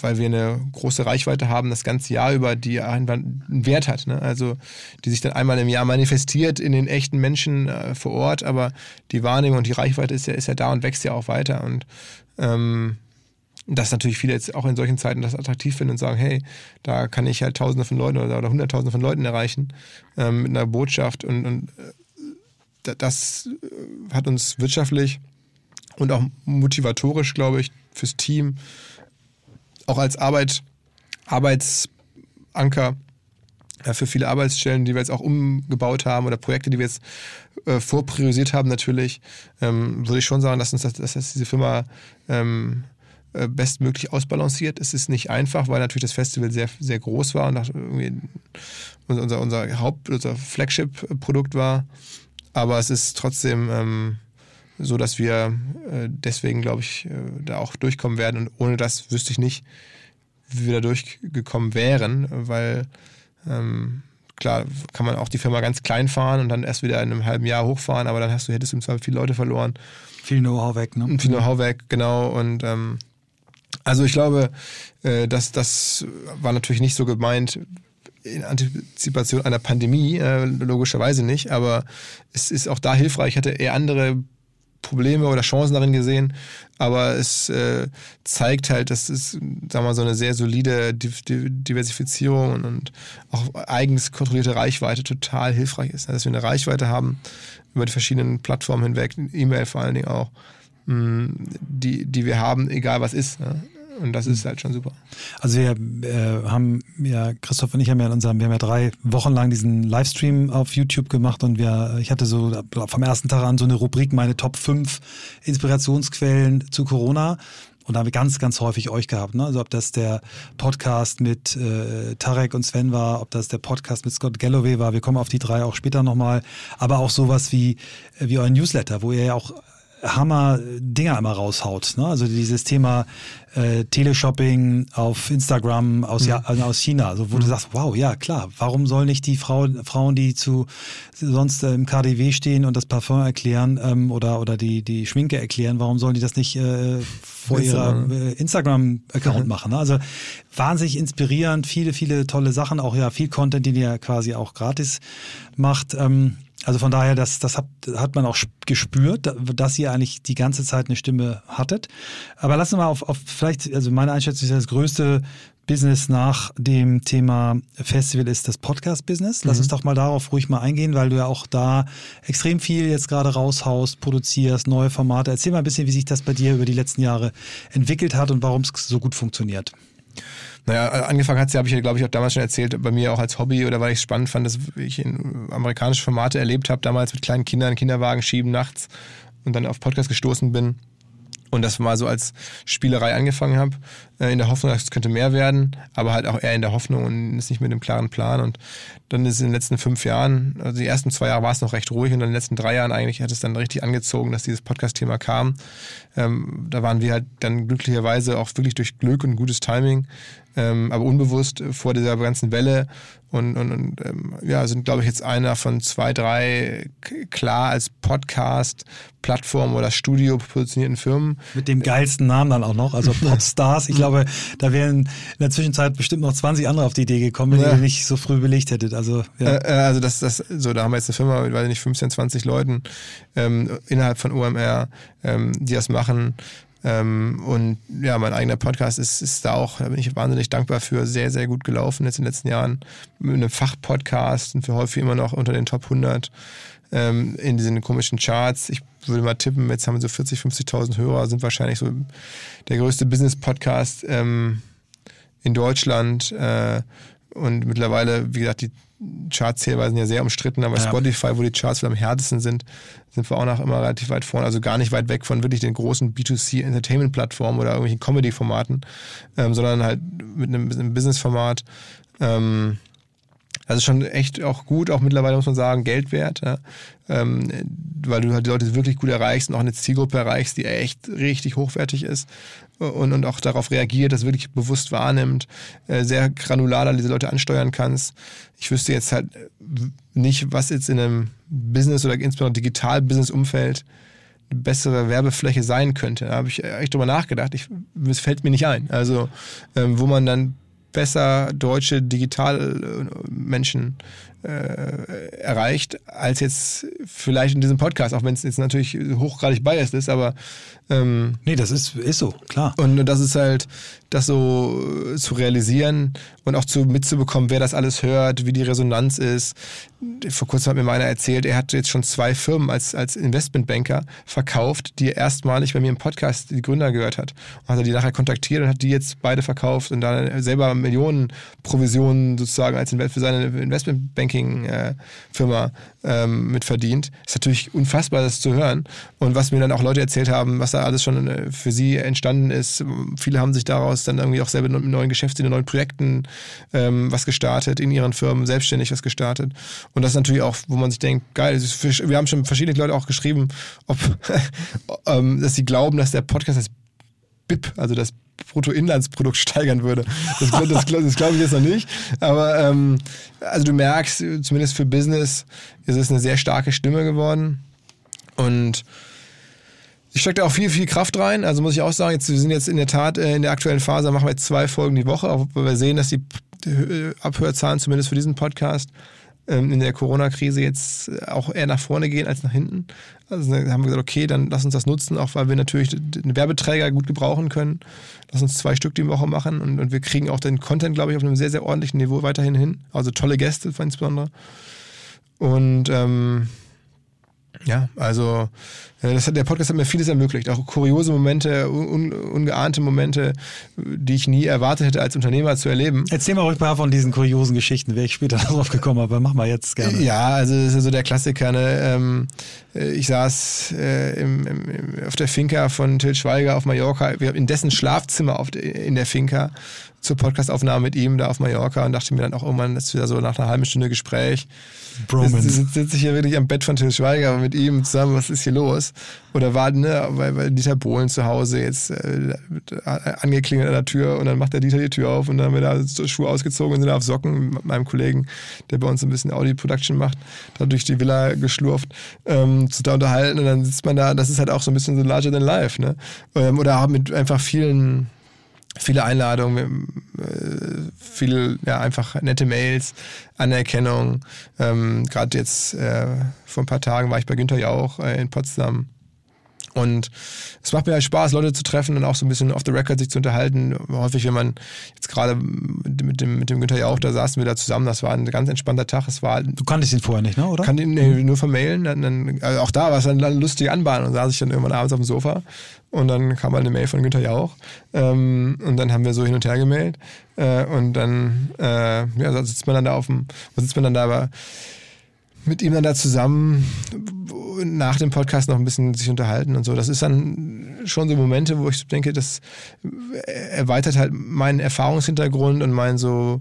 weil wir eine große Reichweite haben, das ganze Jahr über, die einen Wert hat. Ne? Also die sich dann einmal im Jahr manifestiert in den echten Menschen äh, vor Ort, aber die Wahrnehmung und die Reichweite ist ja, ist ja da und wächst ja auch weiter. Und ähm, dass natürlich viele jetzt auch in solchen Zeiten das attraktiv finden und sagen, hey, da kann ich halt Tausende von Leuten oder, oder Hunderttausende von Leuten erreichen ähm, mit einer Botschaft und, und äh, das hat uns wirtschaftlich und auch motivatorisch, glaube ich, fürs Team, auch als Arbeit, Arbeitsanker ja, für viele Arbeitsstellen, die wir jetzt auch umgebaut haben oder Projekte, die wir jetzt äh, vorpriorisiert haben, natürlich, ähm, würde ich schon sagen, dass uns das, dass das diese Firma ähm, äh, bestmöglich ausbalanciert. Es ist nicht einfach, weil natürlich das Festival sehr, sehr groß war und unser, unser Haupt-, unser Flagship-Produkt war. Aber es ist trotzdem ähm, so dass wir äh, deswegen, glaube ich, äh, da auch durchkommen werden. Und ohne das wüsste ich nicht, wie wir da durchgekommen wären, weil ähm, klar kann man auch die Firma ganz klein fahren und dann erst wieder in einem halben Jahr hochfahren, aber dann hast du, hättest du im Zweifel viele Leute verloren. Viel Know-how weg, ne? Viel Know-how weg, genau. Und ähm, also ich glaube, äh, dass das war natürlich nicht so gemeint in Antizipation einer Pandemie, äh, logischerweise nicht, aber es ist auch da hilfreich. Ich hatte eher andere Probleme oder Chancen darin gesehen, aber es äh, zeigt halt, dass es, sagen wir mal, so eine sehr solide Diversifizierung und, auch eigens kontrollierte Reichweite total hilfreich ist. Dass wir eine Reichweite haben über die verschiedenen Plattformen hinweg, E-Mail vor allen Dingen auch, mh, die, die wir haben, egal was ist. Und das ist halt schon super. Also wir äh, haben ja, Christoph und ich haben ja in unserem, wir haben ja drei Wochen lang diesen Livestream auf YouTube gemacht und wir, ich hatte so vom ersten Tag an so eine Rubrik, meine Top 5 Inspirationsquellen zu Corona. Und da haben wir ganz, ganz häufig euch gehabt. Ne? Also ob das der Podcast mit äh, Tarek und Sven war, ob das der Podcast mit Scott Galloway war, wir kommen auf die drei auch später nochmal. Aber auch sowas wie, wie euer Newsletter, wo ihr ja auch Hammer-Dinger immer raushaut. Ne? Also dieses Thema äh, Teleshopping auf Instagram aus, mhm. ja, also aus China, also wo mhm. du sagst, wow, ja klar, warum sollen nicht die Frau, Frauen, die zu sonst äh, im KDW stehen und das Parfum erklären ähm, oder, oder die, die Schminke erklären, warum sollen die das nicht äh, vor ihrer äh, Instagram-Account mhm. machen? Ne? Also wahnsinnig inspirierend, viele, viele tolle Sachen, auch ja viel Content, den ihr quasi auch gratis macht. Ähm, also von daher, das, das hat, hat man auch gespürt, dass ihr eigentlich die ganze Zeit eine Stimme hattet. Aber lassen wir mal auf, auf vielleicht, also meine Einschätzung ist das größte Business nach dem Thema Festival ist das Podcast-Business. Lass mhm. uns doch mal darauf ruhig mal eingehen, weil du ja auch da extrem viel jetzt gerade raushaust, produzierst, neue Formate. Erzähl mal ein bisschen, wie sich das bei dir über die letzten Jahre entwickelt hat und warum es so gut funktioniert. Naja, angefangen hat sie, habe ich ja, glaube ich, auch damals schon erzählt, bei mir auch als Hobby oder weil ich es spannend fand, dass ich in amerikanische Formate erlebt habe, damals mit kleinen Kindern, Kinderwagen schieben nachts und dann auf Podcast gestoßen bin und das mal so als Spielerei angefangen habe, äh, in der Hoffnung, es könnte mehr werden, aber halt auch eher in der Hoffnung und ist nicht mit einem klaren Plan. Und dann ist in den letzten fünf Jahren, also die ersten zwei Jahre war es noch recht ruhig und in den letzten drei Jahren eigentlich hat es dann richtig angezogen, dass dieses Podcast-Thema kam. Ähm, da waren wir halt dann glücklicherweise auch wirklich durch Glück und gutes Timing, ähm, aber unbewusst vor dieser ganzen Welle und, und, und ähm, ja, sind, glaube ich, jetzt einer von zwei, drei klar als Podcast, Plattform oder Studio positionierten Firmen. Mit dem geilsten Namen dann auch noch, also Popstars. Ich glaube, da wären in der Zwischenzeit bestimmt noch 20 andere auf die Idee gekommen, wenn ja. ihr nicht so früh belegt hättet. Also, ja. Äh, äh, also das, das, so, da haben wir jetzt eine Firma mit, weiß nicht, 15, 20 Leuten ähm, innerhalb von OMR, ähm, die das machen. Ähm, und ja, mein eigener Podcast ist, ist da auch, da bin ich wahnsinnig dankbar für, sehr, sehr gut gelaufen jetzt in den letzten Jahren. Mit einem Fachpodcast und für häufig immer noch unter den Top 100 ähm, in diesen komischen Charts. Ich würde mal tippen, jetzt haben wir so 40, 50.000 Hörer, sind wahrscheinlich so der größte Business-Podcast ähm, in Deutschland. Äh, und mittlerweile, wie gesagt, die Charts hier sind ja sehr umstritten, aber ja. Spotify, wo die Charts am härtesten sind, sind wir auch noch immer relativ weit vorne. Also gar nicht weit weg von wirklich den großen B2C-Entertainment-Plattformen oder irgendwelchen Comedy-Formaten, ähm, sondern halt mit einem, einem Business-Format. Ähm, das ist schon echt auch gut, auch mittlerweile muss man sagen, Geld wert, ja? ähm, weil du halt die Leute wirklich gut erreichst und auch eine Zielgruppe erreichst, die echt richtig hochwertig ist und, und auch darauf reagiert, das wirklich bewusst wahrnimmt, äh, sehr granular diese Leute ansteuern kannst. Ich wüsste jetzt halt nicht, was jetzt in einem Business oder insbesondere Digital-Business-Umfeld eine bessere Werbefläche sein könnte. Da habe ich echt drüber nachgedacht. Ich, es fällt mir nicht ein. Also, ähm, wo man dann besser deutsche Digitalmenschen erreicht, als jetzt vielleicht in diesem Podcast, auch wenn es jetzt natürlich hochgradig biased ist, aber ähm, nee, das ist, ist so, klar. Und das ist halt, das so zu realisieren und auch zu mitzubekommen, wer das alles hört, wie die Resonanz ist. Vor kurzem hat mir meiner erzählt, er hat jetzt schon zwei Firmen als, als Investmentbanker verkauft, die er erstmalig bei mir im Podcast die Gründer gehört hat. Und hat er die nachher kontaktiert und hat die jetzt beide verkauft und dann selber Millionen Provisionen sozusagen als für seine Investmentbanking-Firma ähm, mitverdient. Ist natürlich unfassbar, das zu hören. Und was mir dann auch Leute erzählt haben, was da alles schon äh, für sie entstanden ist. Viele haben sich daraus dann irgendwie auch selber mit neuen Geschäftsideen, neuen Projekten ähm, was gestartet, in ihren Firmen selbstständig was gestartet. Und das ist natürlich auch, wo man sich denkt, geil, wir haben schon verschiedene Leute auch geschrieben, ob, ähm, dass sie glauben, dass der Podcast das BIP, also das Bruttoinlandsprodukt steigern würde. Das, das, das, das glaube ich jetzt noch nicht. Aber ähm, also du merkst, zumindest für Business ist es eine sehr starke Stimme geworden. Und ich stecke da auch viel, viel Kraft rein. Also muss ich auch sagen, jetzt, wir sind jetzt in der Tat äh, in der aktuellen Phase, machen wir jetzt zwei Folgen die Woche, auch wir sehen, dass die Abhörzahlen zumindest für diesen Podcast in der Corona-Krise jetzt auch eher nach vorne gehen als nach hinten. Also haben wir gesagt, okay, dann lass uns das nutzen, auch weil wir natürlich den Werbeträger gut gebrauchen können. Lass uns zwei Stück die Woche machen und, und wir kriegen auch den Content, glaube ich, auf einem sehr, sehr ordentlichen Niveau weiterhin hin. Also tolle Gäste insbesondere. Und ähm, ja, also äh, das hat, der Podcast hat mir vieles ermöglicht, auch kuriose Momente, un, ungeahnte Momente, die ich nie erwartet hätte, als Unternehmer zu erleben. Erzähl mal ruhig ein paar von diesen kuriosen Geschichten, wäre ich später darauf gekommen, aber mach mal jetzt gerne. Ja, also das ist ja so der Klassiker. Ne? Ähm, äh, ich saß äh, im, im, auf der Finca von Till Schweiger auf Mallorca, in dessen Schlafzimmer auf, in der Finca zur Podcastaufnahme mit ihm da auf Mallorca und dachte mir dann auch irgendwann, das ist wieder so nach einer halben Stunde Gespräch, Bromance. Sitze sitz ich hier wirklich am Bett von Till Schweiger mit ihm zusammen, was ist hier los? Oder war, ne, weil, weil Dieter Bohlen zu Hause jetzt äh, angeklingelt an der Tür und dann macht der Dieter die Tür auf und dann haben wir da Schuhe ausgezogen und sind auf Socken mit meinem Kollegen, der bei uns ein bisschen Audio-Production macht, da durch die Villa geschlurft, ähm, zu da unterhalten und dann sitzt man da, das ist halt auch so ein bisschen so larger than life, ne? Ähm, oder auch mit einfach vielen viele Einladungen, äh, viele ja, einfach nette Mails, Anerkennung. Ähm, Gerade jetzt äh, vor ein paar Tagen war ich bei Günther Jauch äh, in Potsdam und es macht mir halt Spaß, Leute zu treffen und auch so ein bisschen off the record sich zu unterhalten. Häufig, wenn man jetzt gerade mit dem, mit dem Günther Jauch, da saßen wir da zusammen, das war ein ganz entspannter Tag. Es war, du kanntest ihn vorher nicht, ne? oder? Kann ihn nee, nur vermailen. Dann, dann, also auch da war es eine lustige Anbahn und saß ich dann irgendwann abends auf dem Sofa und dann kam halt eine Mail von Günther Jauch ähm, und dann haben wir so hin und her gemailt äh, und dann äh, ja, sitzt man dann da auf dem, sitzt man dann da aber mit ihm dann da zusammen nach dem Podcast noch ein bisschen sich unterhalten und so. Das ist dann schon so Momente, wo ich denke, das erweitert halt meinen Erfahrungshintergrund und mein so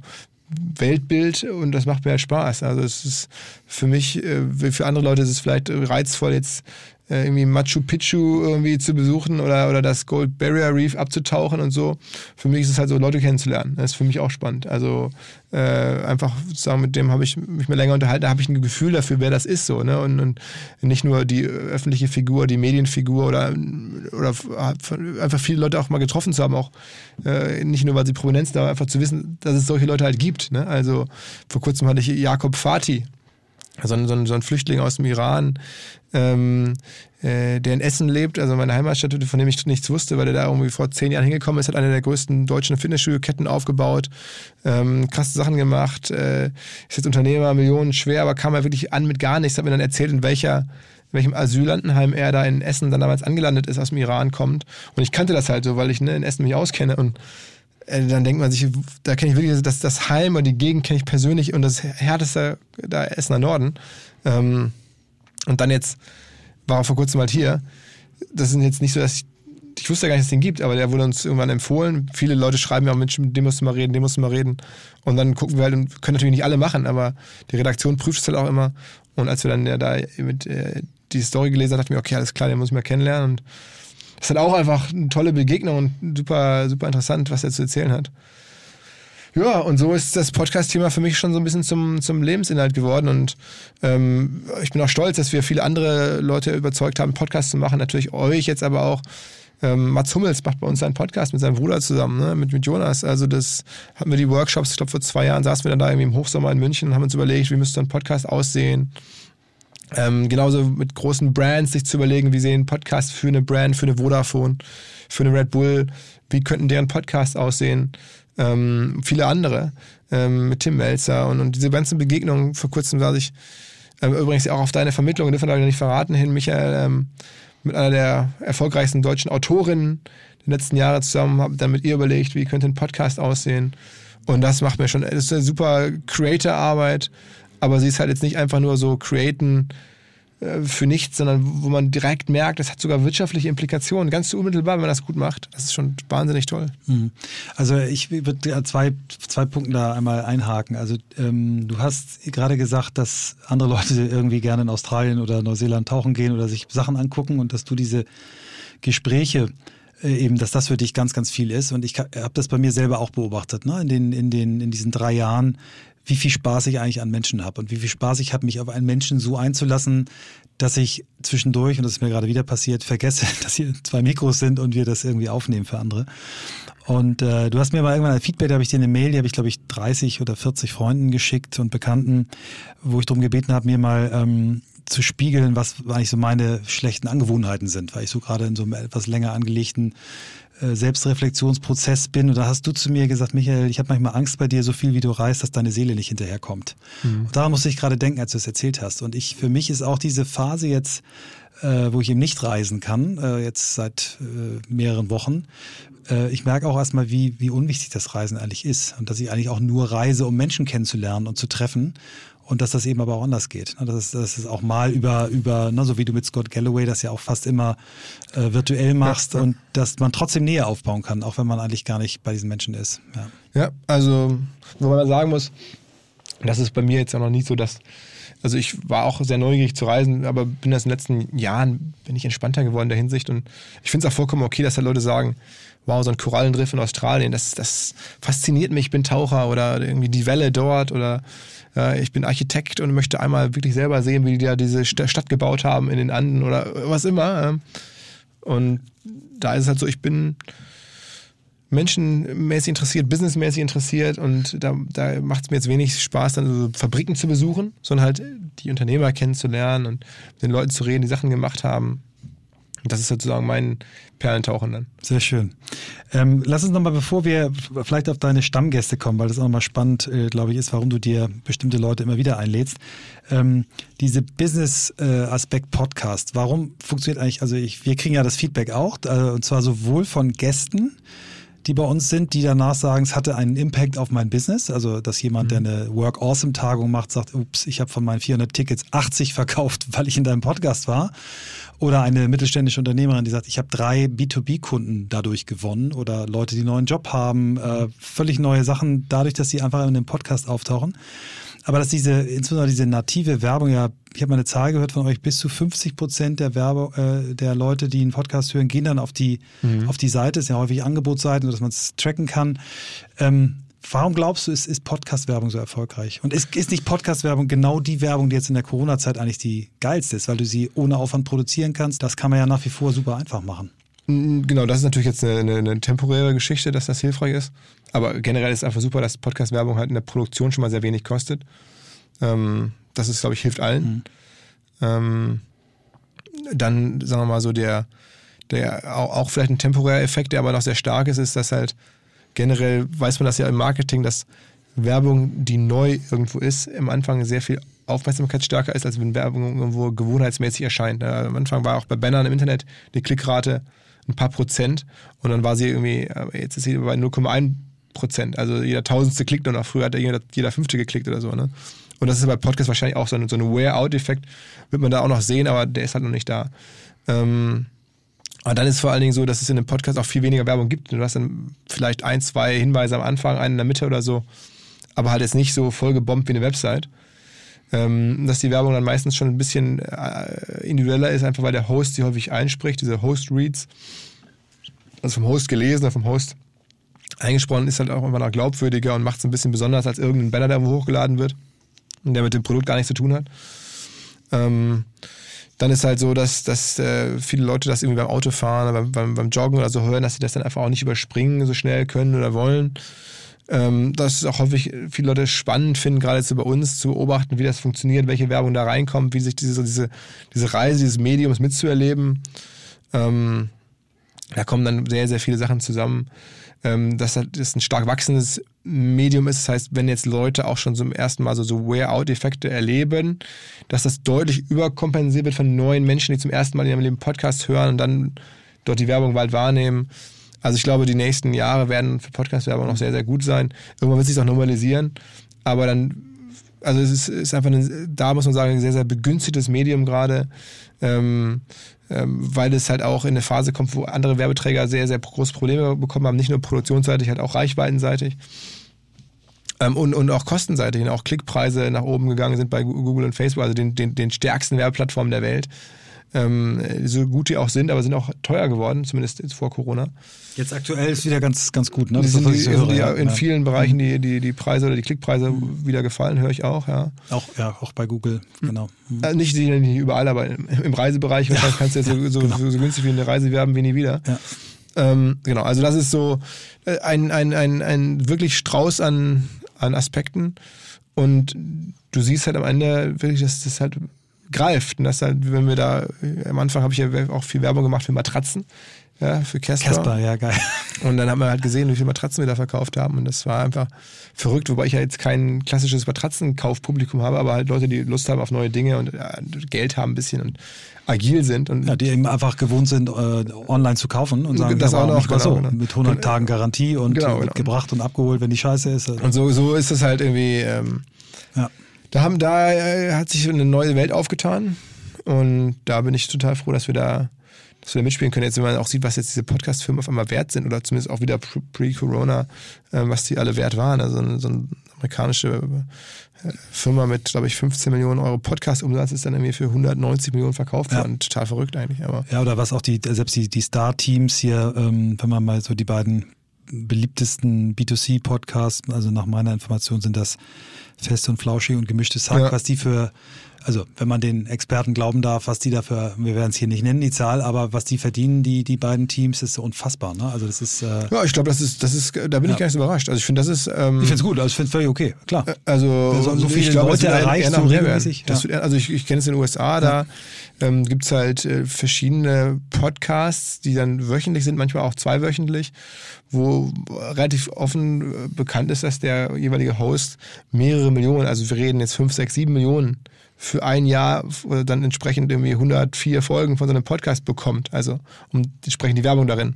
Weltbild und das macht mir halt Spaß. Also es ist für mich, äh, für andere Leute ist es vielleicht reizvoll, jetzt äh, irgendwie Machu Picchu irgendwie zu besuchen oder, oder das Gold Barrier Reef abzutauchen und so. Für mich ist es halt so, Leute kennenzulernen. Das ist für mich auch spannend. Also äh, einfach sagen, mit dem habe ich mich mal länger unterhalten, da habe ich ein Gefühl dafür, wer das ist so. Ne? Und, und nicht nur die öffentliche Figur, die Medienfigur oder, oder einfach viele Leute auch mal getroffen zu haben, auch äh, nicht nur, weil sie Prominenz aber einfach zu wissen, dass es solche Leute halt gibt. Ne? Also vor kurzem hatte ich Jakob Fati so ein, so ein, so ein Flüchtling aus dem Iran, ähm, äh, der in Essen lebt, also meine Heimatstadt, von dem ich nichts wusste, weil der da irgendwie vor zehn Jahren hingekommen ist, hat eine der größten deutschen Fitnessstudio-Ketten aufgebaut, ähm, krasse Sachen gemacht, äh, ist jetzt Unternehmer, Millionen schwer, aber kam er wirklich an mit gar nichts, hat mir dann erzählt, in welcher in welchem Asylantenheim er da in Essen dann damals angelandet ist, aus dem Iran kommt. Und ich kannte das halt so, weil ich ne, in Essen mich auskenne und äh, dann denkt man sich, da kenne ich wirklich das, das Heim und die Gegend kenne ich persönlich und das härteste da Essener Norden. Ähm, und dann jetzt war er vor kurzem halt hier. Das ist jetzt nicht so, dass ich, ich wusste gar nicht, dass es den gibt, aber der wurde uns irgendwann empfohlen. Viele Leute schreiben ja, Mensch, mit dem musst du mal reden, dem musst du mal reden. Und dann gucken wir halt und können natürlich nicht alle machen, aber die Redaktion prüft es halt auch immer. Und als wir dann ja, da mit äh, die Story gelesen haben, dachte ich mir, okay, alles klar, den muss ich mal kennenlernen. Und ist halt auch einfach eine tolle Begegnung und super, super interessant, was er zu erzählen hat. Ja, und so ist das Podcast-Thema für mich schon so ein bisschen zum, zum Lebensinhalt geworden. Und ähm, ich bin auch stolz, dass wir viele andere Leute überzeugt haben, Podcasts zu machen. Natürlich euch jetzt aber auch. Ähm, Mats Hummels macht bei uns einen Podcast mit seinem Bruder zusammen, ne? mit, mit Jonas. Also das hatten wir die Workshops, ich glaube vor zwei Jahren saßen wir dann da irgendwie im Hochsommer in München und haben uns überlegt, wie müsste ein Podcast aussehen. Ähm, genauso mit großen Brands sich zu überlegen, wie sehen Podcasts für eine Brand, für eine Vodafone, für eine Red Bull, wie könnten deren Podcasts aussehen. Ähm, viele andere ähm, mit Tim Melzer und, und diese ganzen Begegnungen vor kurzem saß ich ähm, übrigens auch auf deine Vermittlung, dürfen wir nicht verraten, hin, Michael, ähm, mit einer der erfolgreichsten deutschen Autorinnen der letzten Jahre zusammen, habe dann mit ihr überlegt, wie könnte ein Podcast aussehen. Und das macht mir schon, das ist eine super Creator-Arbeit, aber sie ist halt jetzt nicht einfach nur so createn äh, für nichts, sondern wo man direkt merkt, das hat sogar wirtschaftliche Implikationen, ganz unmittelbar, wenn man das gut macht. Das ist schon wahnsinnig toll. Mhm. Also ich würde zwei, zwei Punkte da einmal einhaken. Also ähm, du hast gerade gesagt, dass andere Leute irgendwie gerne in Australien oder Neuseeland tauchen gehen oder sich Sachen angucken und dass du diese Gespräche äh, eben, dass das für dich ganz, ganz viel ist. Und ich habe das bei mir selber auch beobachtet, ne? in, den, in, den, in diesen drei Jahren, wie viel Spaß ich eigentlich an Menschen habe und wie viel Spaß ich habe, mich auf einen Menschen so einzulassen, dass ich zwischendurch, und das ist mir gerade wieder passiert, vergesse, dass hier zwei Mikros sind und wir das irgendwie aufnehmen für andere. Und äh, du hast mir mal irgendwann ein Feedback, da habe ich dir eine Mail, die habe ich, glaube ich, 30 oder 40 Freunden geschickt und Bekannten, wo ich darum gebeten habe, mir mal ähm, zu spiegeln, was eigentlich so meine schlechten Angewohnheiten sind, weil ich so gerade in so einem etwas länger angelegten Selbstreflexionsprozess bin. Und da hast du zu mir gesagt, Michael, ich habe manchmal Angst bei dir, so viel wie du reist, dass deine Seele nicht hinterherkommt. Mhm. Und daran musste ich gerade denken, als du es erzählt hast. Und ich, für mich ist auch diese Phase jetzt, äh, wo ich eben nicht reisen kann, äh, jetzt seit äh, mehreren Wochen, äh, ich merke auch erstmal, wie, wie unwichtig das Reisen eigentlich ist. Und dass ich eigentlich auch nur reise, um Menschen kennenzulernen und zu treffen und dass das eben aber auch anders geht. Ne? Dass, dass es auch mal über, über ne, so wie du mit Scott Galloway das ja auch fast immer äh, virtuell machst ja, ja. und dass man trotzdem Nähe aufbauen kann, auch wenn man eigentlich gar nicht bei diesen Menschen ist. Ja, ja also, wobei man sagen muss, das ist bei mir jetzt auch noch nicht so, dass also ich war auch sehr neugierig zu reisen, aber bin das in den letzten Jahren bin ich entspannter geworden in der Hinsicht und ich finde es auch vollkommen okay, dass da Leute sagen, wow, so ein Korallenriff in Australien, das, das fasziniert mich, ich bin Taucher oder irgendwie die Welle dort oder äh, ich bin Architekt und möchte einmal wirklich selber sehen, wie die da diese Stadt gebaut haben in den Anden oder was immer. Und da ist es halt so, ich bin menschenmäßig interessiert, businessmäßig interessiert und da, da macht es mir jetzt wenig Spaß, dann so Fabriken zu besuchen, sondern halt die Unternehmer kennenzulernen und mit den Leuten zu reden, die Sachen gemacht haben. Das ist sozusagen mein Perlentauchen dann. Sehr schön. Ähm, lass uns nochmal, bevor wir vielleicht auf deine Stammgäste kommen, weil das auch nochmal spannend, äh, glaube ich, ist, warum du dir bestimmte Leute immer wieder einlädst. Ähm, diese Business-Aspekt-Podcast, warum funktioniert eigentlich, also ich, wir kriegen ja das Feedback auch, äh, und zwar sowohl von Gästen, die bei uns sind, die danach sagen, es hatte einen Impact auf mein Business. Also, dass jemand, mhm. der eine Work Awesome Tagung macht, sagt, ups, ich habe von meinen 400 Tickets 80 verkauft, weil ich in deinem Podcast war. Oder eine mittelständische Unternehmerin, die sagt, ich habe drei B2B-Kunden dadurch gewonnen oder Leute, die einen neuen Job haben, äh, völlig neue Sachen, dadurch, dass sie einfach in dem Podcast auftauchen. Aber dass diese, insbesondere diese native Werbung ja, ich habe mal eine Zahl gehört von euch, bis zu 50 Prozent der Werbe, äh, der Leute, die einen Podcast hören, gehen dann auf die, mhm. auf die Seite, ist ja häufig Angebotsseiten, dass man es tracken kann. Ähm, Warum glaubst du, ist, ist Podcast-Werbung so erfolgreich? Und ist, ist nicht Podcast-Werbung genau die Werbung, die jetzt in der Corona-Zeit eigentlich die geilste ist, weil du sie ohne Aufwand produzieren kannst? Das kann man ja nach wie vor super einfach machen. Mm, genau, das ist natürlich jetzt eine, eine, eine temporäre Geschichte, dass das hilfreich ist. Aber generell ist es einfach super, dass Podcast-Werbung halt in der Produktion schon mal sehr wenig kostet. Ähm, das ist, glaube ich, hilft allen. Mhm. Ähm, dann, sagen wir mal so, der, der auch, auch vielleicht ein temporärer Effekt, der aber noch sehr stark ist, ist, dass halt generell weiß man das ja im Marketing, dass Werbung, die neu irgendwo ist, am Anfang sehr viel aufmerksamkeitsstärker ist, als wenn Werbung irgendwo gewohnheitsmäßig erscheint. Am Anfang war auch bei Bannern im Internet die Klickrate ein paar Prozent und dann war sie irgendwie, jetzt ist sie bei 0,1 Prozent. Also jeder Tausendste klickt nur noch. Früher hat jeder, jeder Fünfte geklickt oder so. Ne? Und das ist bei Podcasts wahrscheinlich auch so ein, so ein Wear-out-Effekt. Wird man da auch noch sehen, aber der ist halt noch nicht da. Ähm, aber dann ist vor allen Dingen so, dass es in dem Podcast auch viel weniger Werbung gibt. Du hast dann vielleicht ein, zwei Hinweise am Anfang, einen in der Mitte oder so, aber halt jetzt nicht so voll gebombt wie eine Website. Ähm, dass die Werbung dann meistens schon ein bisschen äh, individueller ist, einfach weil der Host sie häufig einspricht, diese Host-Reads. Also vom Host gelesen oder vom Host eingesprochen, ist halt auch immer noch glaubwürdiger und macht es ein bisschen besonders als irgendein Banner, der hochgeladen wird und der mit dem Produkt gar nichts zu tun hat. Ähm, dann ist halt so, dass, dass äh, viele Leute das irgendwie beim Autofahren, beim, beim, beim Joggen oder so hören, dass sie das dann einfach auch nicht überspringen so schnell können oder wollen. Ähm, das ist auch häufig viele Leute spannend finden, gerade jetzt so bei uns zu beobachten, wie das funktioniert, welche Werbung da reinkommt, wie sich diese, diese, diese Reise dieses Mediums mitzuerleben. Ähm, da kommen dann sehr, sehr viele Sachen zusammen ähm, dass das ein stark wachsendes Medium ist. Das heißt, wenn jetzt Leute auch schon zum ersten Mal so, so Wear-out-Effekte erleben, dass das deutlich überkompensiert wird von neuen Menschen, die zum ersten Mal in ihrem Leben Podcast hören und dann dort die Werbung bald wahrnehmen. Also ich glaube, die nächsten Jahre werden für Podcast-Werbung noch sehr, sehr gut sein. Irgendwann wird sich auch normalisieren. Aber dann, also es ist, ist einfach, ein, da muss man sagen, ein sehr, sehr begünstigtes Medium gerade. Ähm, weil es halt auch in eine Phase kommt, wo andere Werbeträger sehr, sehr große Probleme bekommen haben, nicht nur produktionsseitig, halt auch reichweitenseitig. Ähm, und, und auch kostenseitig, auch Klickpreise nach oben gegangen sind bei Google und Facebook, also den, den, den stärksten Werbeplattformen der Welt. Ähm, so gut die auch sind, aber sind auch teuer geworden, zumindest vor Corona. Jetzt aktuell ist wieder ganz, ganz gut, ne? Das sind die, also die, in vielen Bereichen mhm. die, die, die Preise oder die Klickpreise mhm. wieder gefallen, höre ich auch, ja. Auch, ja, auch bei Google, genau. Mhm. Äh, nicht, nicht überall, aber im Reisebereich ja. kannst du jetzt so, so, genau. so, günstig wie eine Reise werben wie nie wieder. Ja. Ähm, genau, also das ist so äh, ein, ein, ein, ein wirklich Strauß an, an Aspekten. Und du siehst halt am Ende wirklich, dass das halt greift. Und das halt, wenn wir da, am Anfang habe ich ja auch viel Werbung gemacht für Matratzen, ja, für Casper. Casper, ja, geil. Und dann haben wir halt gesehen, wie viele Matratzen wir da verkauft haben. Und das war einfach verrückt, wobei ich ja jetzt kein klassisches Matratzenkaufpublikum habe, aber halt Leute, die Lust haben auf neue Dinge und ja, Geld haben ein bisschen und agil sind. Und ja, die eben einfach gewohnt sind, äh, online zu kaufen und sagen, das auch noch genau, so, genau. mit 100 Tagen Garantie und genau, genau. gebracht und abgeholt, wenn die Scheiße ist. Und so, so ist es halt irgendwie. Ähm, ja. Da, haben, da äh, hat sich eine neue Welt aufgetan und da bin ich total froh, dass wir da, dass wir da mitspielen können. Jetzt, wenn man auch sieht, was jetzt diese Podcast-Firmen auf einmal wert sind oder zumindest auch wieder pre-Corona, äh, was die alle wert waren. Also so eine amerikanische äh, Firma mit, glaube ich, 15 Millionen Euro Podcast-Umsatz ist dann irgendwie für 190 Millionen verkauft worden. Ja. Total verrückt eigentlich. Aber ja, oder was auch die, selbst die, die Star-Teams hier, ähm, wenn man mal so die beiden beliebtesten B2C-Podcasts, also nach meiner Information sind das Fest und Flauschig und gemischtes Hack, ja. was die für also wenn man den Experten glauben darf, was die dafür, wir werden es hier nicht nennen, die Zahl, aber was die verdienen, die, die beiden Teams, ist unfassbar. Ne? Also das ist. Äh, ja, ich glaube, das ist, das ist, da bin ja. ich gar nicht so überrascht. Also ich finde, das ist. Ähm, ich finde es gut, also ich finde es völlig okay, klar. Äh, also so, so viele glaub, Leute erreicht, so regelmäßig. Ja. Wird, also ich, ich kenne es in den USA, da ähm, gibt es halt äh, verschiedene Podcasts, die dann wöchentlich sind, manchmal auch zweiwöchentlich, wo relativ offen äh, bekannt ist, dass der jeweilige Host mehrere Millionen, also wir reden jetzt fünf, sechs, sieben Millionen für ein Jahr oder dann entsprechend irgendwie 104 Folgen von so einem Podcast bekommt. Also um entsprechend die Werbung darin.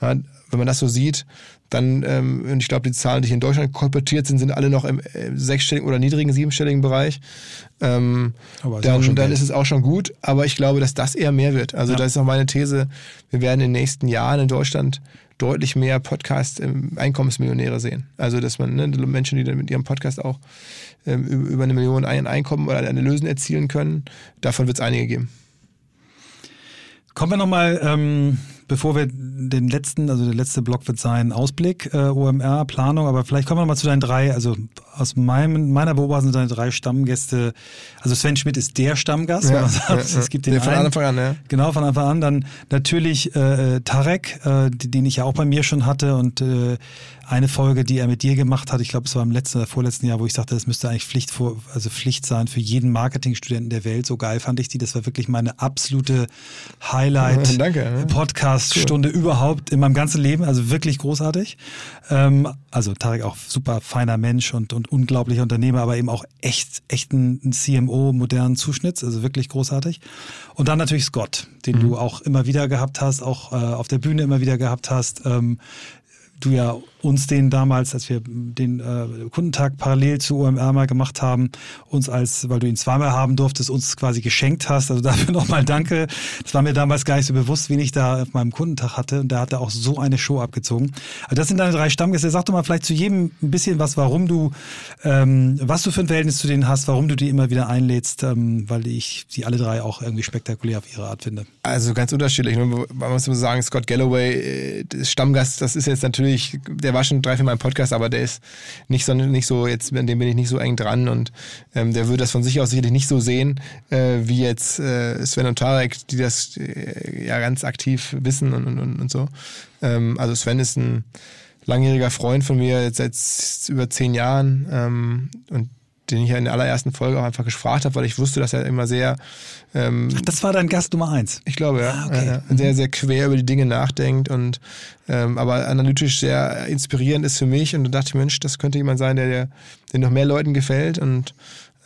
Ja, wenn man das so sieht, dann, ähm, und ich glaube, die Zahlen, die hier in Deutschland kolportiert sind, sind alle noch im äh, sechsstelligen oder niedrigen siebenstelligen Bereich. Ähm, dann, dann ist es auch schon gut. Aber ich glaube, dass das eher mehr wird. Also ja. das ist auch meine These. Wir werden in den nächsten Jahren in Deutschland deutlich mehr Podcast-Einkommensmillionäre sehen. Also dass man ne, Menschen, die dann mit ihrem Podcast auch ähm, über eine Million ein Einkommen oder eine Lösung erzielen können. Davon wird es einige geben. Kommen wir nochmal, ähm, bevor wir den letzten, also der letzte Block wird sein Ausblick, äh, OMR, Planung, aber vielleicht kommen wir nochmal zu deinen drei, also aus meinem, meiner Beobachtung sind deine drei Stammgäste, also Sven Schmidt ist der Stammgast, ja, sagt, ja, es gibt den ja, von einen, Anfang an, ja. Genau, von Anfang an. Dann natürlich äh, Tarek, äh, den ich ja auch bei mir schon hatte und äh, eine Folge, die er mit dir gemacht hat, ich glaube, es war im letzten oder vorletzten Jahr, wo ich sagte, das müsste eigentlich Pflicht, vor, also Pflicht sein für jeden Marketingstudenten der Welt. So geil fand ich die. Das war wirklich meine absolute Highlight-Podcast-Stunde cool. überhaupt in meinem ganzen Leben. Also wirklich großartig. Ähm, also Tarek auch super feiner Mensch und, und unglaublicher Unternehmer, aber eben auch echt, echt ein, ein CMO modernen Zuschnitts. Also wirklich großartig. Und dann natürlich Scott, den mhm. du auch immer wieder gehabt hast, auch äh, auf der Bühne immer wieder gehabt hast. Ähm, du ja uns den damals, als wir den äh, Kundentag parallel zu OMR mal gemacht haben, uns als, weil du ihn zweimal haben durftest, uns quasi geschenkt hast. Also dafür nochmal danke. Das war mir damals gar nicht so bewusst, wen ich da auf meinem Kundentag hatte. Und da hat er auch so eine Show abgezogen. Also das sind deine drei Stammgäste. Sag doch mal vielleicht zu jedem ein bisschen was, warum du, ähm, was du für ein Verhältnis zu denen hast, warum du die immer wieder einlädst, ähm, weil ich sie alle drei auch irgendwie spektakulär auf ihre Art finde. Also ganz unterschiedlich. Man muss sagen, Scott Galloway, äh, Stammgast, das ist jetzt natürlich der der war schon drei, vier Mal im Podcast, aber der ist nicht so, nicht so jetzt, an dem bin ich nicht so eng dran und ähm, der würde das von sich aus sicherlich nicht so sehen, äh, wie jetzt äh, Sven und Tarek, die das äh, ja ganz aktiv wissen und, und, und so. Ähm, also Sven ist ein langjähriger Freund von mir, jetzt seit über zehn Jahren ähm, und den ich ja in der allerersten Folge auch einfach gefragt habe, weil ich wusste, dass er immer sehr. Ähm, Ach, das war dein Gast Nummer eins. Ich glaube, ja. Ah, okay. äh, sehr, sehr quer über die Dinge nachdenkt und ähm, aber analytisch sehr inspirierend ist für mich. Und da dachte ich, Mensch, das könnte jemand sein, der, der, der noch mehr Leuten gefällt. Und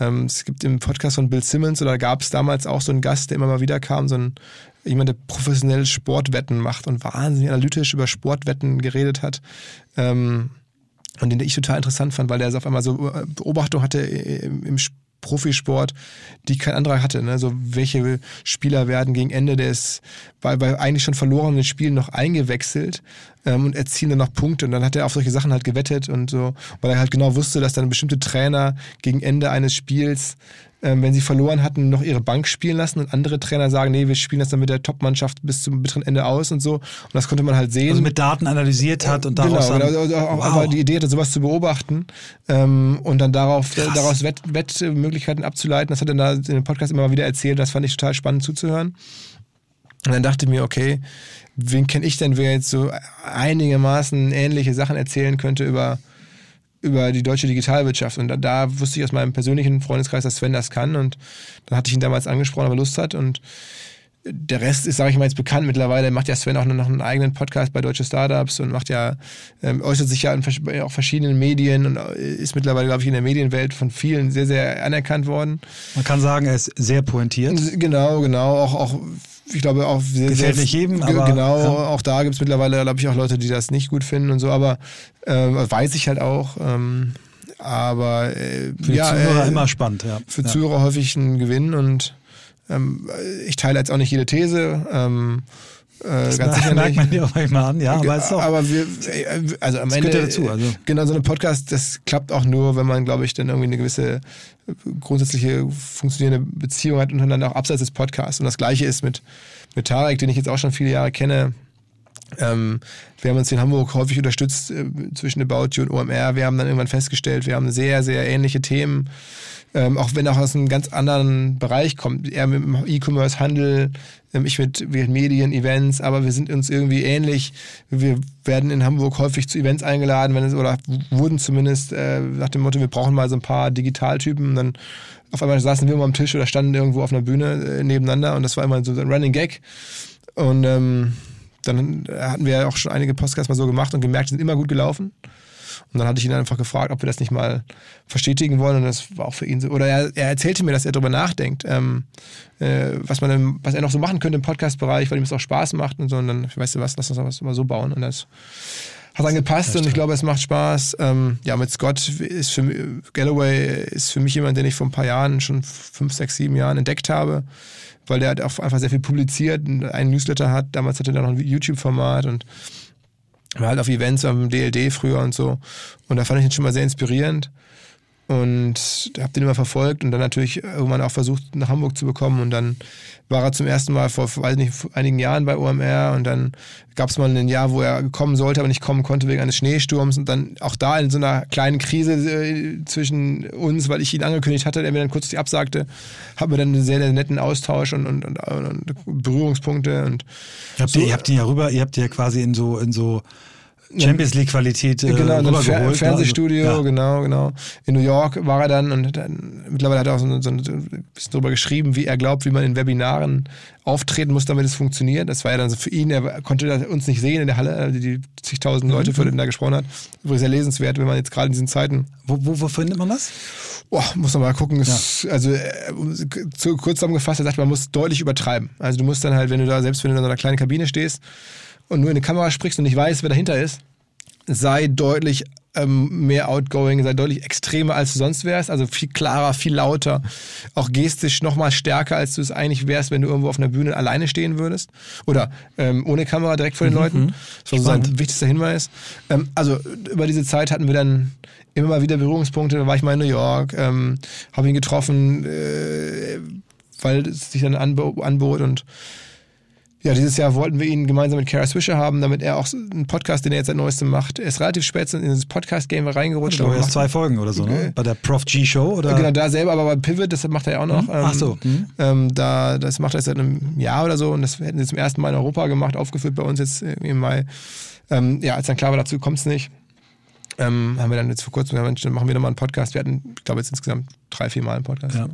ähm, es gibt im Podcast von Bill Simmons oder gab es damals auch so einen Gast, der immer mal wieder kam, so ein jemand, der professionell Sportwetten macht und wahnsinnig analytisch über Sportwetten geredet hat. Ähm, und den ich total interessant fand, weil der auf einmal so äh, Beobachtung hatte im Profisport, die kein anderer hatte. Ne? So welche Spieler werden gegen Ende des bei, bei eigentlich schon verlorenen Spielen noch eingewechselt ähm, und erzielen dann noch Punkte. Und dann hat er auf solche Sachen halt gewettet und so, weil er halt genau wusste, dass dann bestimmte Trainer gegen Ende eines Spiels ähm, wenn sie verloren hatten, noch ihre Bank spielen lassen und andere Trainer sagen, nee, wir spielen das dann mit der Top-Mannschaft bis zum bitteren Ende aus und so. Und das konnte man halt sehen. Also mit Daten analysiert hat und daraus genau, dann, also auch, wow. aber die Idee hatte, sowas zu beobachten ähm, und dann darauf, äh, daraus Wett, Wettmöglichkeiten abzuleiten. Das hat er da in dem Podcast immer mal wieder erzählt. Das fand ich total spannend zuzuhören. Und dann dachte ich mir, okay, wen kenne ich denn, wer jetzt so einigermaßen ähnliche Sachen erzählen könnte über über die deutsche Digitalwirtschaft. Und da, da, wusste ich aus meinem persönlichen Freundeskreis, dass Sven das kann. Und dann hatte ich ihn damals angesprochen, ob er Lust hat. Und der Rest ist, sage ich mal, jetzt bekannt. Mittlerweile macht ja Sven auch noch einen eigenen Podcast bei Deutsche Startups und macht ja, ähm, äußert sich ja in auch verschiedenen Medien und äh, ist mittlerweile, glaube ich, in der Medienwelt von vielen sehr, sehr anerkannt worden. Man kann sagen, er ist sehr pointiert. Genau, genau. Auch, auch ich glaube auch sehr, gefällt sehr, nicht jedem, aber genau, ja. auch da gibt es mittlerweile, glaube ich, auch Leute, die das nicht gut finden und so, aber äh, weiß ich halt auch. Ähm, aber äh, für ja, Zuhörer äh, immer spannend, ja. Für ja. Zuhörer häufig ein Gewinn und ähm, ich teile jetzt auch nicht jede These. Ähm, äh, das ganz sicher merkt man dir auch manchmal an, ja, aber, ist aber wir, also am das Ende, ja dazu, also. genau, so ein Podcast, das klappt auch nur, wenn man, glaube ich, dann irgendwie eine gewisse grundsätzliche funktionierende Beziehung hat untereinander, auch abseits des Podcasts. Und das Gleiche ist mit, mit Tarek, den ich jetzt auch schon viele Jahre kenne. Ähm, wir haben uns in Hamburg häufig unterstützt äh, zwischen About You und OMR. Wir haben dann irgendwann festgestellt, wir haben sehr, sehr ähnliche Themen. Ähm, auch wenn er aus einem ganz anderen Bereich kommt. Er mit dem E-Commerce, Handel, ich mit, mit Medien, Events, aber wir sind uns irgendwie ähnlich. Wir werden in Hamburg häufig zu Events eingeladen, wenn es, oder wurden zumindest äh, nach dem Motto, wir brauchen mal so ein paar Digitaltypen. Und dann auf einmal saßen wir mal am Tisch oder standen irgendwo auf einer Bühne äh, nebeneinander und das war immer so ein Running Gag. Und ähm, dann hatten wir auch schon einige Podcasts mal so gemacht und gemerkt, die sind immer gut gelaufen. Und dann hatte ich ihn einfach gefragt, ob wir das nicht mal verstetigen wollen. Und das war auch für ihn so. Oder er, er erzählte mir, dass er darüber nachdenkt, ähm, äh, was, man im, was er noch so machen könnte im Podcast-Bereich, weil ihm es auch Spaß macht und so. Und dann, weißt du was, lass uns das mal so bauen. Und das hat dann gepasst und ich glaube, es macht Spaß. Ähm, ja, mit Scott ist für mich, Galloway ist für mich jemand, den ich vor ein paar Jahren, schon fünf, sechs, sieben Jahren entdeckt habe weil der hat auch einfach sehr viel publiziert und einen Newsletter hat. Damals hatte er noch ein YouTube-Format und war halt auf Events am DLD früher und so. Und da fand ich ihn schon mal sehr inspirierend und habe den immer verfolgt und dann natürlich irgendwann auch versucht, nach Hamburg zu bekommen. Und dann war er zum ersten Mal vor, weiß nicht, vor einigen Jahren bei OMR und dann gab es mal ein Jahr, wo er kommen sollte, aber nicht kommen konnte wegen eines Schneesturms und dann auch da in so einer kleinen Krise äh, zwischen uns, weil ich ihn angekündigt hatte, der mir dann kurz die absagte, hatten wir dann einen sehr, sehr netten Austausch und, und, und, und Berührungspunkte und habt so. ihr, ihr habt ihn ja rüber, ihr habt ja quasi in so in so Champions League Qualität äh, genau, dann Fer ne? Fernsehstudio, also, ja. genau, genau. In New York war er dann und dann, mittlerweile hat er auch so, so, so ein bisschen darüber geschrieben, wie er glaubt, wie man in Webinaren auftreten muss, damit es funktioniert. Das war ja dann so für ihn, er konnte uns nicht sehen in der Halle, also die zigtausend Leute, mhm. für den er gesprochen hat. Übrigens sehr lesenswert, wenn man jetzt gerade in diesen Zeiten. Wo, wo, wo findet man das? Boah, muss man mal gucken. Ja. Also äh, zu, kurz zusammengefasst, er sagt, man muss deutlich übertreiben. Also du musst dann halt, wenn du da, selbst wenn du in so einer kleinen Kabine stehst und nur in eine Kamera sprichst und nicht weißt, wer dahinter ist, sei deutlich ähm, mehr outgoing, sei deutlich extremer, als du sonst wärst. Also viel klarer, viel lauter, auch gestisch noch mal stärker, als du es eigentlich wärst, wenn du irgendwo auf einer Bühne alleine stehen würdest. Oder ähm, ohne Kamera direkt vor den mhm. Leuten. Das war so sein wichtigster Hinweis. Ähm, also über diese Zeit hatten wir dann immer mal wieder Berührungspunkte. Da war ich mal in New York, ähm, habe ihn getroffen, äh, weil es sich dann anbot und ja, dieses Jahr wollten wir ihn gemeinsam mit Kara Swisher haben, damit er auch einen Podcast, den er jetzt seit neuestem macht. Er ist relativ spät in das Podcast-Game reingerutscht. Aber erst zwei Folgen oder so, ne? Bei der Prof G Show oder? Genau, da selber, aber bei Pivot, das macht er ja auch noch. Hm? Ach so. Hm. Ähm, da, das macht er seit einem Jahr oder so und das hätten sie zum ersten Mal in Europa gemacht, aufgeführt bei uns jetzt im Mai. Ähm, ja, als dann klar war, dazu kommt es nicht. Ähm, haben wir dann jetzt vor kurzem gesagt, dann machen wir nochmal einen Podcast. Wir hatten, ich glaube, jetzt insgesamt drei, vier Mal einen Podcast. Ja.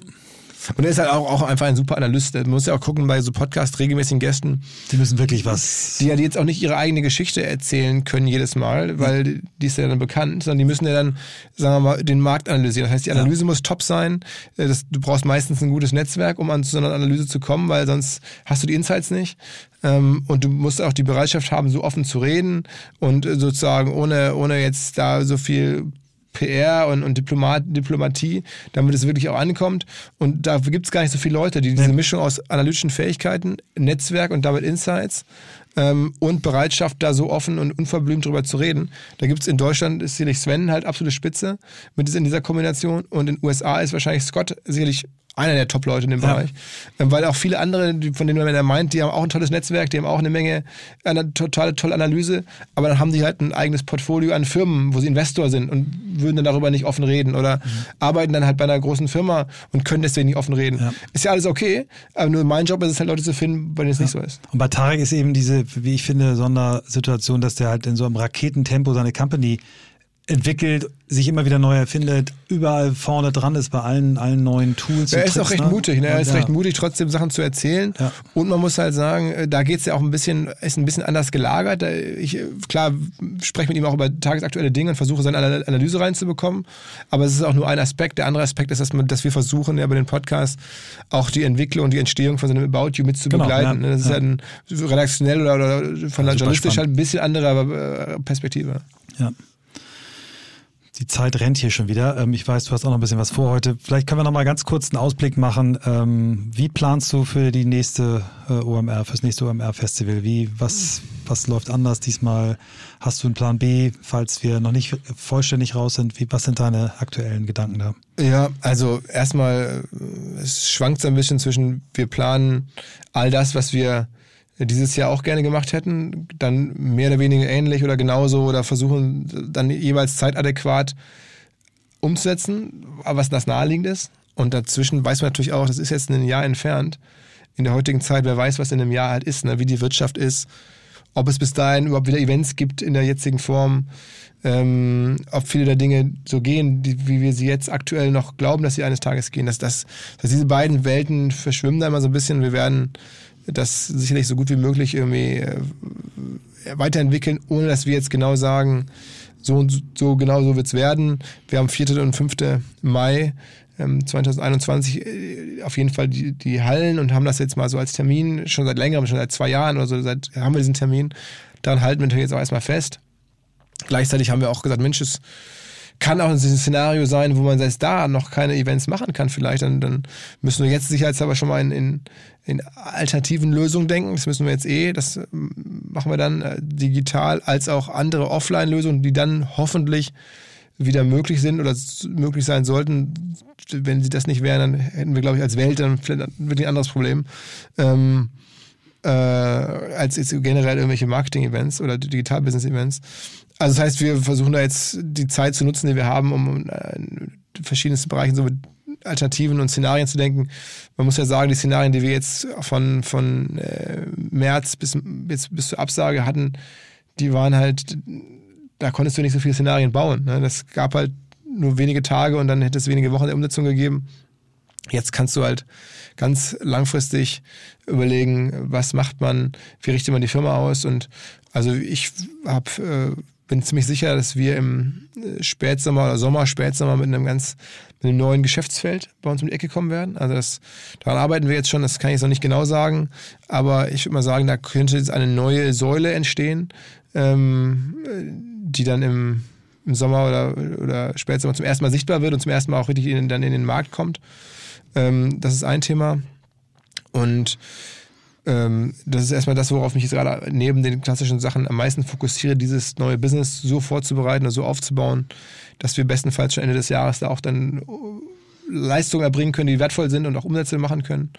Und er ist halt auch, auch einfach ein super Analyst. Man muss ja auch gucken bei so Podcast regelmäßigen Gästen. Die müssen wirklich was. Die ja jetzt auch nicht ihre eigene Geschichte erzählen können jedes Mal, weil die ist ja dann bekannt, sondern die müssen ja dann, sagen wir mal, den Markt analysieren. Das heißt, die Analyse ja. muss top sein. Äh, das, du brauchst meistens ein gutes Netzwerk, um an so einer Analyse zu kommen, weil sonst hast du die Insights nicht. Ähm, und du musst auch die Bereitschaft haben, so offen zu reden und sozusagen ohne, ohne jetzt da so viel PR und, und Diplomat, Diplomatie, damit es wirklich auch ankommt. Und dafür gibt es gar nicht so viele Leute, die diese Mischung aus analytischen Fähigkeiten, Netzwerk und damit Insights ähm, und Bereitschaft, da so offen und unverblümt drüber zu reden. Da gibt es in Deutschland, ist sicherlich Sven halt absolute Spitze mit in dieser Kombination und in den USA ist wahrscheinlich Scott sicherlich einer der Top-Leute in dem ja. Bereich. Ähm, weil auch viele andere, von denen man ja meint, die haben auch ein tolles Netzwerk, die haben auch eine Menge, eine totale tolle Analyse, aber dann haben die halt ein eigenes Portfolio an Firmen, wo sie Investor sind und würden dann darüber nicht offen reden oder mhm. arbeiten dann halt bei einer großen Firma und können deswegen nicht offen reden. Ja. Ist ja alles okay, aber nur mein Job ist es halt, Leute zu finden, bei denen es ja. nicht so ist. Und bei Tarek ist eben diese, wie ich finde, Sondersituation, dass der halt in so einem Raketentempo seine Company entwickelt, sich immer wieder neu erfindet, überall vorne dran ist bei allen, allen neuen Tools. Er ist Tricks, auch recht ne? mutig, ne? er ist ja. recht mutig, trotzdem Sachen zu erzählen. Ja. Und man muss halt sagen, äh, da geht es ja auch ein bisschen, ist ein bisschen anders gelagert. Ich, äh, klar, spreche mit ihm auch über tagesaktuelle Dinge und versuche seine Analyse reinzubekommen. Aber es ist auch nur ein Aspekt. Der andere Aspekt ist, dass, man, dass wir versuchen, ja, bei den Podcasts auch die Entwicklung und die Entstehung von seinem About You mit zu genau, begleiten. Ja, das ist ja. ein redaktionell oder, oder von der journalistisch halt ein bisschen andere äh, Perspektive. Ja. Die Zeit rennt hier schon wieder. Ähm, ich weiß, du hast auch noch ein bisschen was vor heute. Vielleicht können wir noch mal ganz kurz einen Ausblick machen. Ähm, wie planst du für die nächste äh, OMR, fürs nächste OMR-Festival? Wie, was, was läuft anders diesmal? Hast du einen Plan B, falls wir noch nicht vollständig raus sind? Wie, was sind deine aktuellen Gedanken da? Ja, also erstmal, äh, es schwankt so ein bisschen zwischen, wir planen all das, was wir dieses Jahr auch gerne gemacht hätten, dann mehr oder weniger ähnlich oder genauso oder versuchen dann jeweils zeitadäquat umzusetzen, was das naheliegend ist. Und dazwischen weiß man natürlich auch, das ist jetzt ein Jahr entfernt. In der heutigen Zeit, wer weiß, was in einem Jahr halt ist, ne? wie die Wirtschaft ist, ob es bis dahin überhaupt wieder Events gibt in der jetzigen Form, ähm, ob viele der Dinge so gehen, die, wie wir sie jetzt aktuell noch glauben, dass sie eines Tages gehen. Dass, dass, dass diese beiden Welten verschwimmen da immer so ein bisschen. Wir werden das sicherlich so gut wie möglich irgendwie äh, weiterentwickeln, ohne dass wir jetzt genau sagen, so und so genau so wird's werden. Wir haben 4. und 5. Mai 2021 ähm, äh, auf jeden Fall die, die Hallen und haben das jetzt mal so als Termin schon seit längerem, schon seit zwei Jahren oder so, seit haben wir diesen Termin. Daran halten wir natürlich jetzt auch erstmal fest. Gleichzeitig haben wir auch gesagt, Mensch, es kann auch ein Szenario sein, wo man selbst da noch keine Events machen kann vielleicht. Dann, dann müssen wir jetzt sicherheitshalber schon mal in, in, in alternativen Lösungen denken. Das müssen wir jetzt eh. Das ähm, machen wir dann äh, digital als auch andere Offline-Lösungen, die dann hoffentlich wieder möglich sind oder möglich sein sollten. Wenn sie das nicht wären, dann hätten wir, glaube ich, als Welt dann vielleicht wirklich ein anderes Problem. Ähm, äh, als jetzt generell irgendwelche Marketing-Events oder Digital-Business-Events. Also das heißt, wir versuchen da jetzt die Zeit zu nutzen, die wir haben, um äh, in verschiedensten Bereichen so mit Alternativen und Szenarien zu denken. Man muss ja sagen, die Szenarien, die wir jetzt von, von äh, März bis, bis, bis zur Absage hatten, die waren halt da konntest du nicht so viele Szenarien bauen. Ne? Das gab halt nur wenige Tage und dann hätte es wenige Wochen der Umsetzung gegeben. Jetzt kannst du halt ganz langfristig überlegen, was macht man, wie richtet man die Firma aus. Und also ich hab, äh, bin ziemlich sicher, dass wir im äh, Spätsommer oder Sommer, Spätsommer mit einem ganz mit einem neuen Geschäftsfeld bei uns um die Ecke kommen werden. Also das, daran arbeiten wir jetzt schon, das kann ich jetzt noch nicht genau sagen, aber ich würde mal sagen, da könnte jetzt eine neue Säule entstehen, ähm, die dann im, im Sommer oder, oder Spätsommer zum ersten Mal sichtbar wird und zum ersten Mal auch richtig in, dann in den Markt kommt. Ähm, das ist ein Thema. Und ähm, das ist erstmal das, worauf ich jetzt gerade neben den klassischen Sachen am meisten fokussiere, dieses neue Business so vorzubereiten und so aufzubauen, dass wir bestenfalls schon Ende des Jahres da auch dann Leistungen erbringen können, die wertvoll sind und auch Umsätze machen können.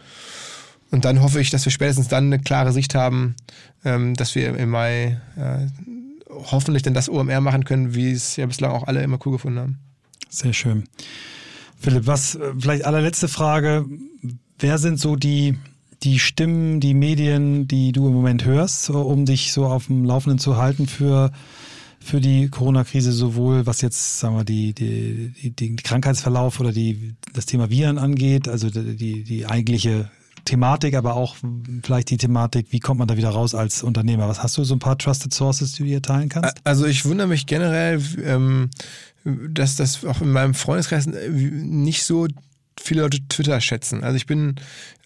Und dann hoffe ich, dass wir spätestens dann eine klare Sicht haben, ähm, dass wir im Mai äh, hoffentlich dann das OMR machen können, wie es ja bislang auch alle immer cool gefunden haben. Sehr schön. Philipp, was, äh, vielleicht allerletzte Frage. Wer sind so die, die Stimmen, die Medien, die du im Moment hörst, um dich so auf dem Laufenden zu halten für, für die Corona-Krise, sowohl was jetzt, sagen wir, die, die, die, die Krankheitsverlauf oder die, das Thema Viren angeht, also die, die eigentliche Thematik, aber auch vielleicht die Thematik, wie kommt man da wieder raus als Unternehmer? Was hast du so ein paar Trusted Sources, die du hier teilen kannst? Also ich wundere mich generell, ähm, dass das auch in meinem Freundeskreis äh, nicht so viele Leute Twitter schätzen. Also ich bin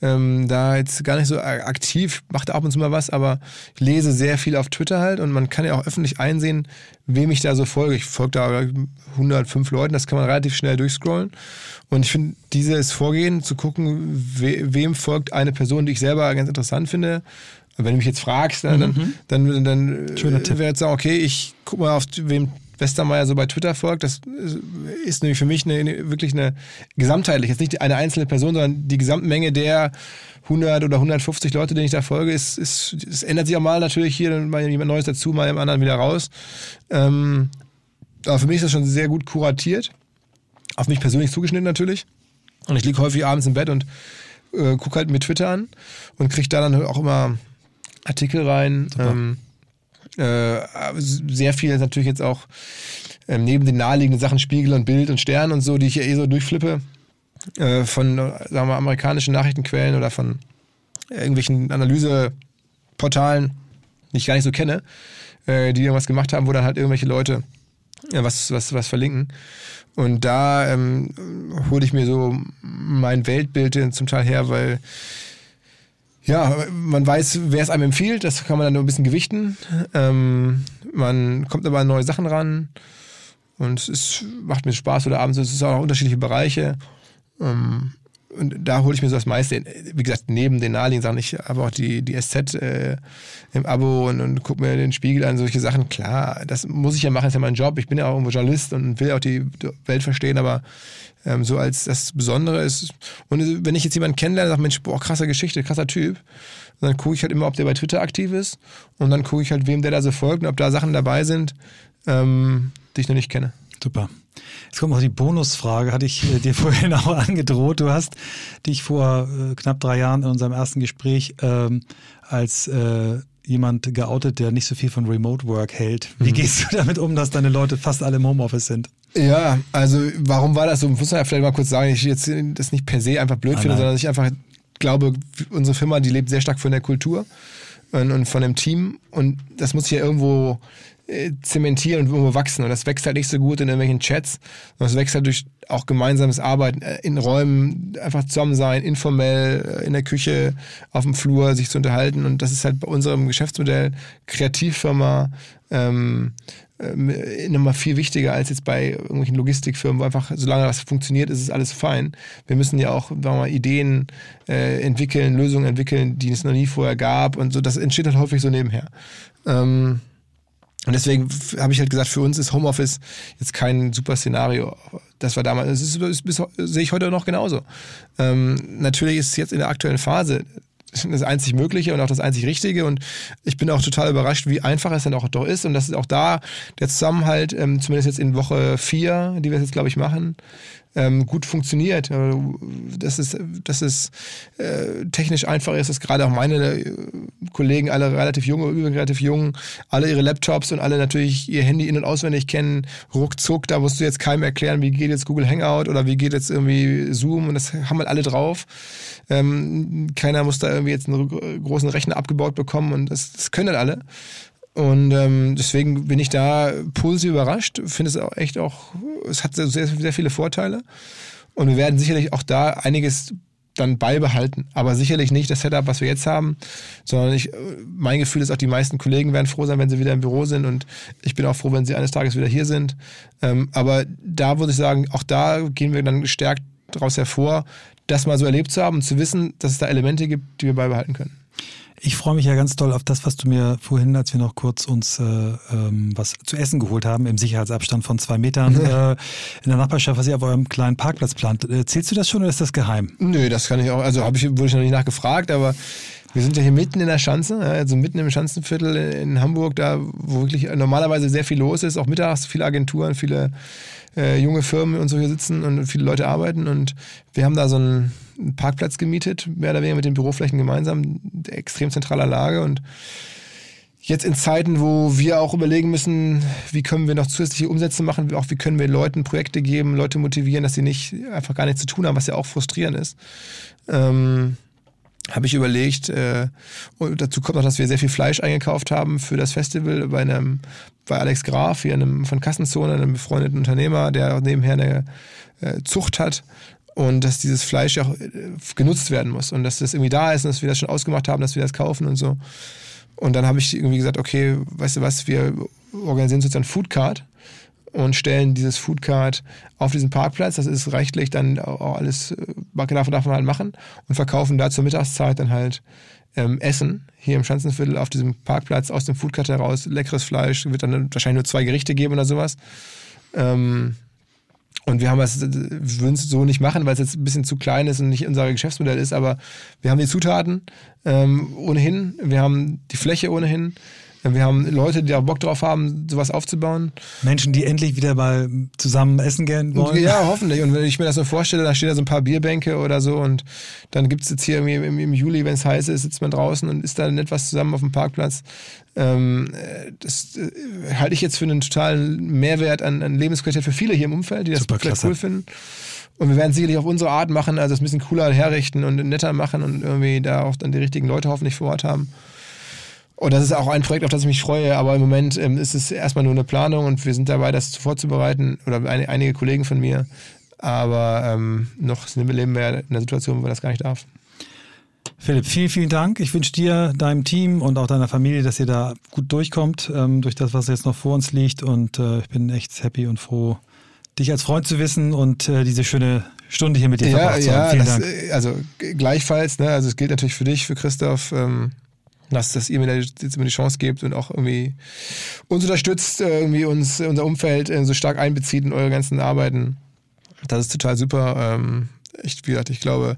ähm, da jetzt gar nicht so aktiv, mache da ab und zu mal was, aber ich lese sehr viel auf Twitter halt und man kann ja auch öffentlich einsehen, wem ich da so folge. Ich folge da 105 Leuten, das kann man relativ schnell durchscrollen. Und ich finde dieses Vorgehen, zu gucken, we wem folgt eine Person, die ich selber ganz interessant finde, wenn du mich jetzt fragst, dann, mhm. dann, dann, dann wäre jetzt sagen, okay, ich guck mal auf wem Westermeier so bei Twitter folgt, das ist nämlich für mich eine, wirklich eine gesamtheitlich, jetzt nicht eine einzelne Person, sondern die Gesamtmenge der 100 oder 150 Leute, denen ich da folge, ist, ist, es ändert sich auch mal natürlich hier, mal jemand Neues dazu, mal im anderen wieder raus. Ähm, aber für mich ist das schon sehr gut kuratiert. Auf mich persönlich zugeschnitten natürlich. Und ich liege häufig abends im Bett und äh, gucke halt mir Twitter an und kriege da dann auch immer Artikel rein. Ähm, äh, sehr viel natürlich jetzt auch ähm, neben den naheliegenden Sachen Spiegel und Bild und Stern und so, die ich ja eh so durchflippe, äh, von, sagen wir, amerikanischen Nachrichtenquellen oder von irgendwelchen Analyseportalen, die ich gar nicht so kenne, äh, die irgendwas gemacht haben, wo dann halt irgendwelche Leute äh, was, was, was verlinken. Und da ähm, hole ich mir so mein Weltbild zum Teil her, weil ja, man weiß, wer es einem empfiehlt, das kann man dann nur ein bisschen gewichten. Ähm, man kommt aber an neue Sachen ran und es macht mir Spaß oder abends, es ist auch unterschiedliche Bereiche. Ähm, und da hole ich mir so das meiste. Wie gesagt, neben den naheliegenden Sachen, ich habe auch die, die SZ äh, im Abo und, und gucke mir den Spiegel an, solche Sachen. Klar, das muss ich ja machen, ist ja mein Job. Ich bin ja auch irgendwo Journalist und will auch die Welt verstehen, aber ähm, so als das Besondere ist. Und wenn ich jetzt jemanden kennenlerne, sage Mensch, boah, krasser Geschichte, krasser Typ, dann gucke ich halt immer, ob der bei Twitter aktiv ist und dann gucke ich halt, wem der da so folgt und ob da Sachen dabei sind, ähm, die ich noch nicht kenne. Super. Jetzt kommt noch die Bonusfrage, hatte ich äh, dir vorhin auch angedroht. Du hast dich vor äh, knapp drei Jahren in unserem ersten Gespräch ähm, als äh, jemand geoutet, der nicht so viel von Remote Work hält. Wie mhm. gehst du damit um, dass deine Leute fast alle im Homeoffice sind? Ja, also warum war das so? Muss man ja vielleicht mal kurz sagen, ich jetzt das nicht per se einfach blöd nein, finde, nein. sondern ich einfach glaube, unsere Firma, die lebt sehr stark von der Kultur und, und von dem Team und das muss ja irgendwo äh, zementieren und irgendwo wachsen. Und das wächst halt nicht so gut in irgendwelchen Chats, sondern es wächst halt durch auch gemeinsames Arbeiten äh, in Räumen, einfach zusammen sein, informell, äh, in der Küche, auf dem Flur, sich zu unterhalten. Und das ist halt bei unserem Geschäftsmodell Kreativfirma ähm, äh, nochmal viel wichtiger als jetzt bei irgendwelchen Logistikfirmen, wo einfach, solange das funktioniert, ist es alles fein. Wir müssen ja auch, sagen wir mal, Ideen äh, entwickeln, Lösungen entwickeln, die es noch nie vorher gab und so. Das entsteht halt häufig so nebenher. Ähm, und deswegen habe ich halt gesagt, für uns ist Homeoffice jetzt kein super Szenario. Das war damals, das ist, ist bis, sehe ich heute noch genauso. Ähm, natürlich ist es jetzt in der aktuellen Phase das einzig Mögliche und auch das einzig Richtige. Und ich bin auch total überrascht, wie einfach es dann auch doch ist. Und dass auch da der Zusammenhalt, ähm, zumindest jetzt in Woche vier, die wir jetzt, glaube ich, machen, ähm, gut funktioniert. Dass es, dass es äh, technisch einfach ist, dass gerade auch meine äh, Kollegen, alle relativ jung, übrigens relativ jung, alle ihre Laptops und alle natürlich ihr Handy in- und auswendig kennen. Ruckzuck, da musst du jetzt keinem erklären, wie geht jetzt Google Hangout oder wie geht jetzt irgendwie Zoom und das haben halt alle drauf. Ähm, keiner muss da irgendwie jetzt einen großen Rechner abgebaut bekommen und das, das können halt alle. Und ähm, deswegen bin ich da positiv überrascht. Finde es auch echt auch, es hat sehr, sehr viele Vorteile. Und wir werden sicherlich auch da einiges dann beibehalten. Aber sicherlich nicht das Setup, was wir jetzt haben, sondern ich, mein Gefühl ist auch, die meisten Kollegen werden froh sein, wenn sie wieder im Büro sind und ich bin auch froh, wenn sie eines Tages wieder hier sind. Ähm, aber da würde ich sagen, auch da gehen wir dann gestärkt daraus hervor, das mal so erlebt zu haben und zu wissen, dass es da Elemente gibt, die wir beibehalten können. Ich freue mich ja ganz doll auf das, was du mir vorhin, als wir noch kurz uns äh, ähm, was zu essen geholt haben, im Sicherheitsabstand von zwei Metern äh, in der Nachbarschaft, was ihr auf eurem kleinen Parkplatz plant. Erzählst du das schon oder ist das geheim? Nö, das kann ich auch. Also habe ich wurde ich noch nicht nachgefragt, aber wir sind ja hier mitten in der Schanze, also mitten im Schanzenviertel in Hamburg, da wo wirklich normalerweise sehr viel los ist, auch mittags viele Agenturen, viele äh, junge Firmen und so hier sitzen und viele Leute arbeiten und wir haben da so einen Parkplatz gemietet, mehr oder weniger mit den Büroflächen gemeinsam, extrem zentraler Lage und jetzt in Zeiten, wo wir auch überlegen müssen, wie können wir noch zusätzliche Umsätze machen, auch wie können wir Leuten Projekte geben, Leute motivieren, dass sie nicht einfach gar nichts zu tun haben, was ja auch frustrierend ist. Ähm, habe ich überlegt, äh, und dazu kommt noch, dass wir sehr viel Fleisch eingekauft haben für das Festival bei einem, bei Alex Graf, hier einem von Kassenzone, einem befreundeten Unternehmer, der nebenher eine äh, Zucht hat. Und dass dieses Fleisch ja auch äh, genutzt werden muss. Und dass das irgendwie da ist und dass wir das schon ausgemacht haben, dass wir das kaufen und so. Und dann habe ich irgendwie gesagt, okay, weißt du was, wir organisieren sozusagen Foodcard und stellen dieses Foodcard auf diesen Parkplatz. Das ist rechtlich dann auch alles, äh, darf, darf man halt machen und verkaufen da zur Mittagszeit dann halt ähm, Essen hier im Schanzenviertel auf diesem Parkplatz aus dem Foodcard heraus. Leckeres Fleisch, wird dann wahrscheinlich nur zwei Gerichte geben oder sowas. Ähm, und wir haben es, wir würden es so nicht machen, weil es jetzt ein bisschen zu klein ist und nicht unser Geschäftsmodell ist, aber wir haben die Zutaten ähm, ohnehin, wir haben die Fläche ohnehin, wir haben Leute, die da Bock drauf haben, sowas aufzubauen. Menschen, die endlich wieder mal zusammen essen gehen wollen. Ja, hoffentlich. Und wenn ich mir das so vorstelle, da stehen da so ein paar Bierbänke oder so und dann gibt es jetzt hier irgendwie im, im Juli, wenn es heiß ist, sitzt man draußen und isst da etwas zusammen auf dem Parkplatz. Ähm, das äh, halte ich jetzt für einen totalen Mehrwert an, an Lebensqualität für viele hier im Umfeld, die das Super vielleicht klasse. cool finden. Und wir werden sicherlich auf unsere Art machen, also es ein bisschen cooler herrichten und netter machen und irgendwie da auch dann die richtigen Leute hoffentlich vor Ort haben. Und das ist auch ein Projekt, auf das ich mich freue, aber im Moment ähm, ist es erstmal nur eine Planung und wir sind dabei, das vorzubereiten oder ein, einige Kollegen von mir. Aber ähm, noch leben wir in einer Situation, wo das gar nicht darf. Philipp, vielen, vielen Dank. Ich wünsche dir, deinem Team und auch deiner Familie, dass ihr da gut durchkommt ähm, durch das, was jetzt noch vor uns liegt. Und äh, ich bin echt happy und froh, dich als Freund zu wissen und äh, diese schöne Stunde hier mit dir Ja, verbracht zu haben. ja, Vielen das, Dank. äh, also gleichfalls, ne? Also es gilt natürlich für dich, für Christoph, ähm, dass, dass ihr mir da jetzt immer die Chance gebt und auch irgendwie uns unterstützt, äh, irgendwie uns unser Umfeld äh, so stark einbezieht in eure ganzen Arbeiten. Das ist total super. Ähm, ich, wie gesagt, ich glaube,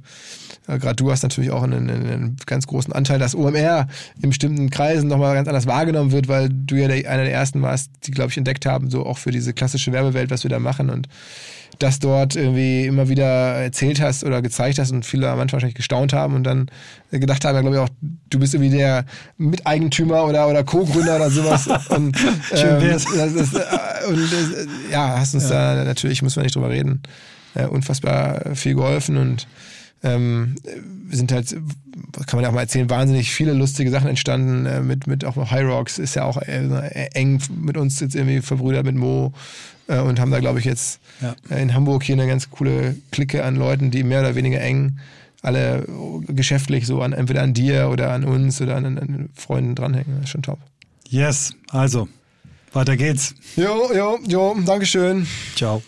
äh, gerade du hast natürlich auch einen, einen, ganz großen Anteil, dass OMR in bestimmten Kreisen nochmal ganz anders wahrgenommen wird, weil du ja der, einer der ersten warst, die, glaube ich, entdeckt haben, so auch für diese klassische Werbewelt, was wir da machen und das dort irgendwie immer wieder erzählt hast oder gezeigt hast und viele am Anfang wahrscheinlich gestaunt haben und dann gedacht haben, glaube ich auch, du bist irgendwie der Miteigentümer oder, oder Co-Gründer oder sowas. Und, Schön wär's. das, das, äh, und äh, ja, hast uns da natürlich, muss man nicht drüber reden, äh, unfassbar viel geholfen und ähm, wir sind halt, kann man ja auch mal erzählen, wahnsinnig viele lustige Sachen entstanden. Äh, mit, mit auch High Rocks ist ja auch äh, eng mit uns jetzt irgendwie verbrüdert mit Mo äh, und haben da, glaube ich, jetzt Ja. äh, in Hamburg hier eine ganz coole Clique an Leuten, die mehr oder weniger eng alle geschäftlich so an entweder an dir oder an uns oder an, an Freunden dranhängen. Das ist schon top. Yes, also, weiter geht's. Jo, jo, jo, Dankeschön. Ciao.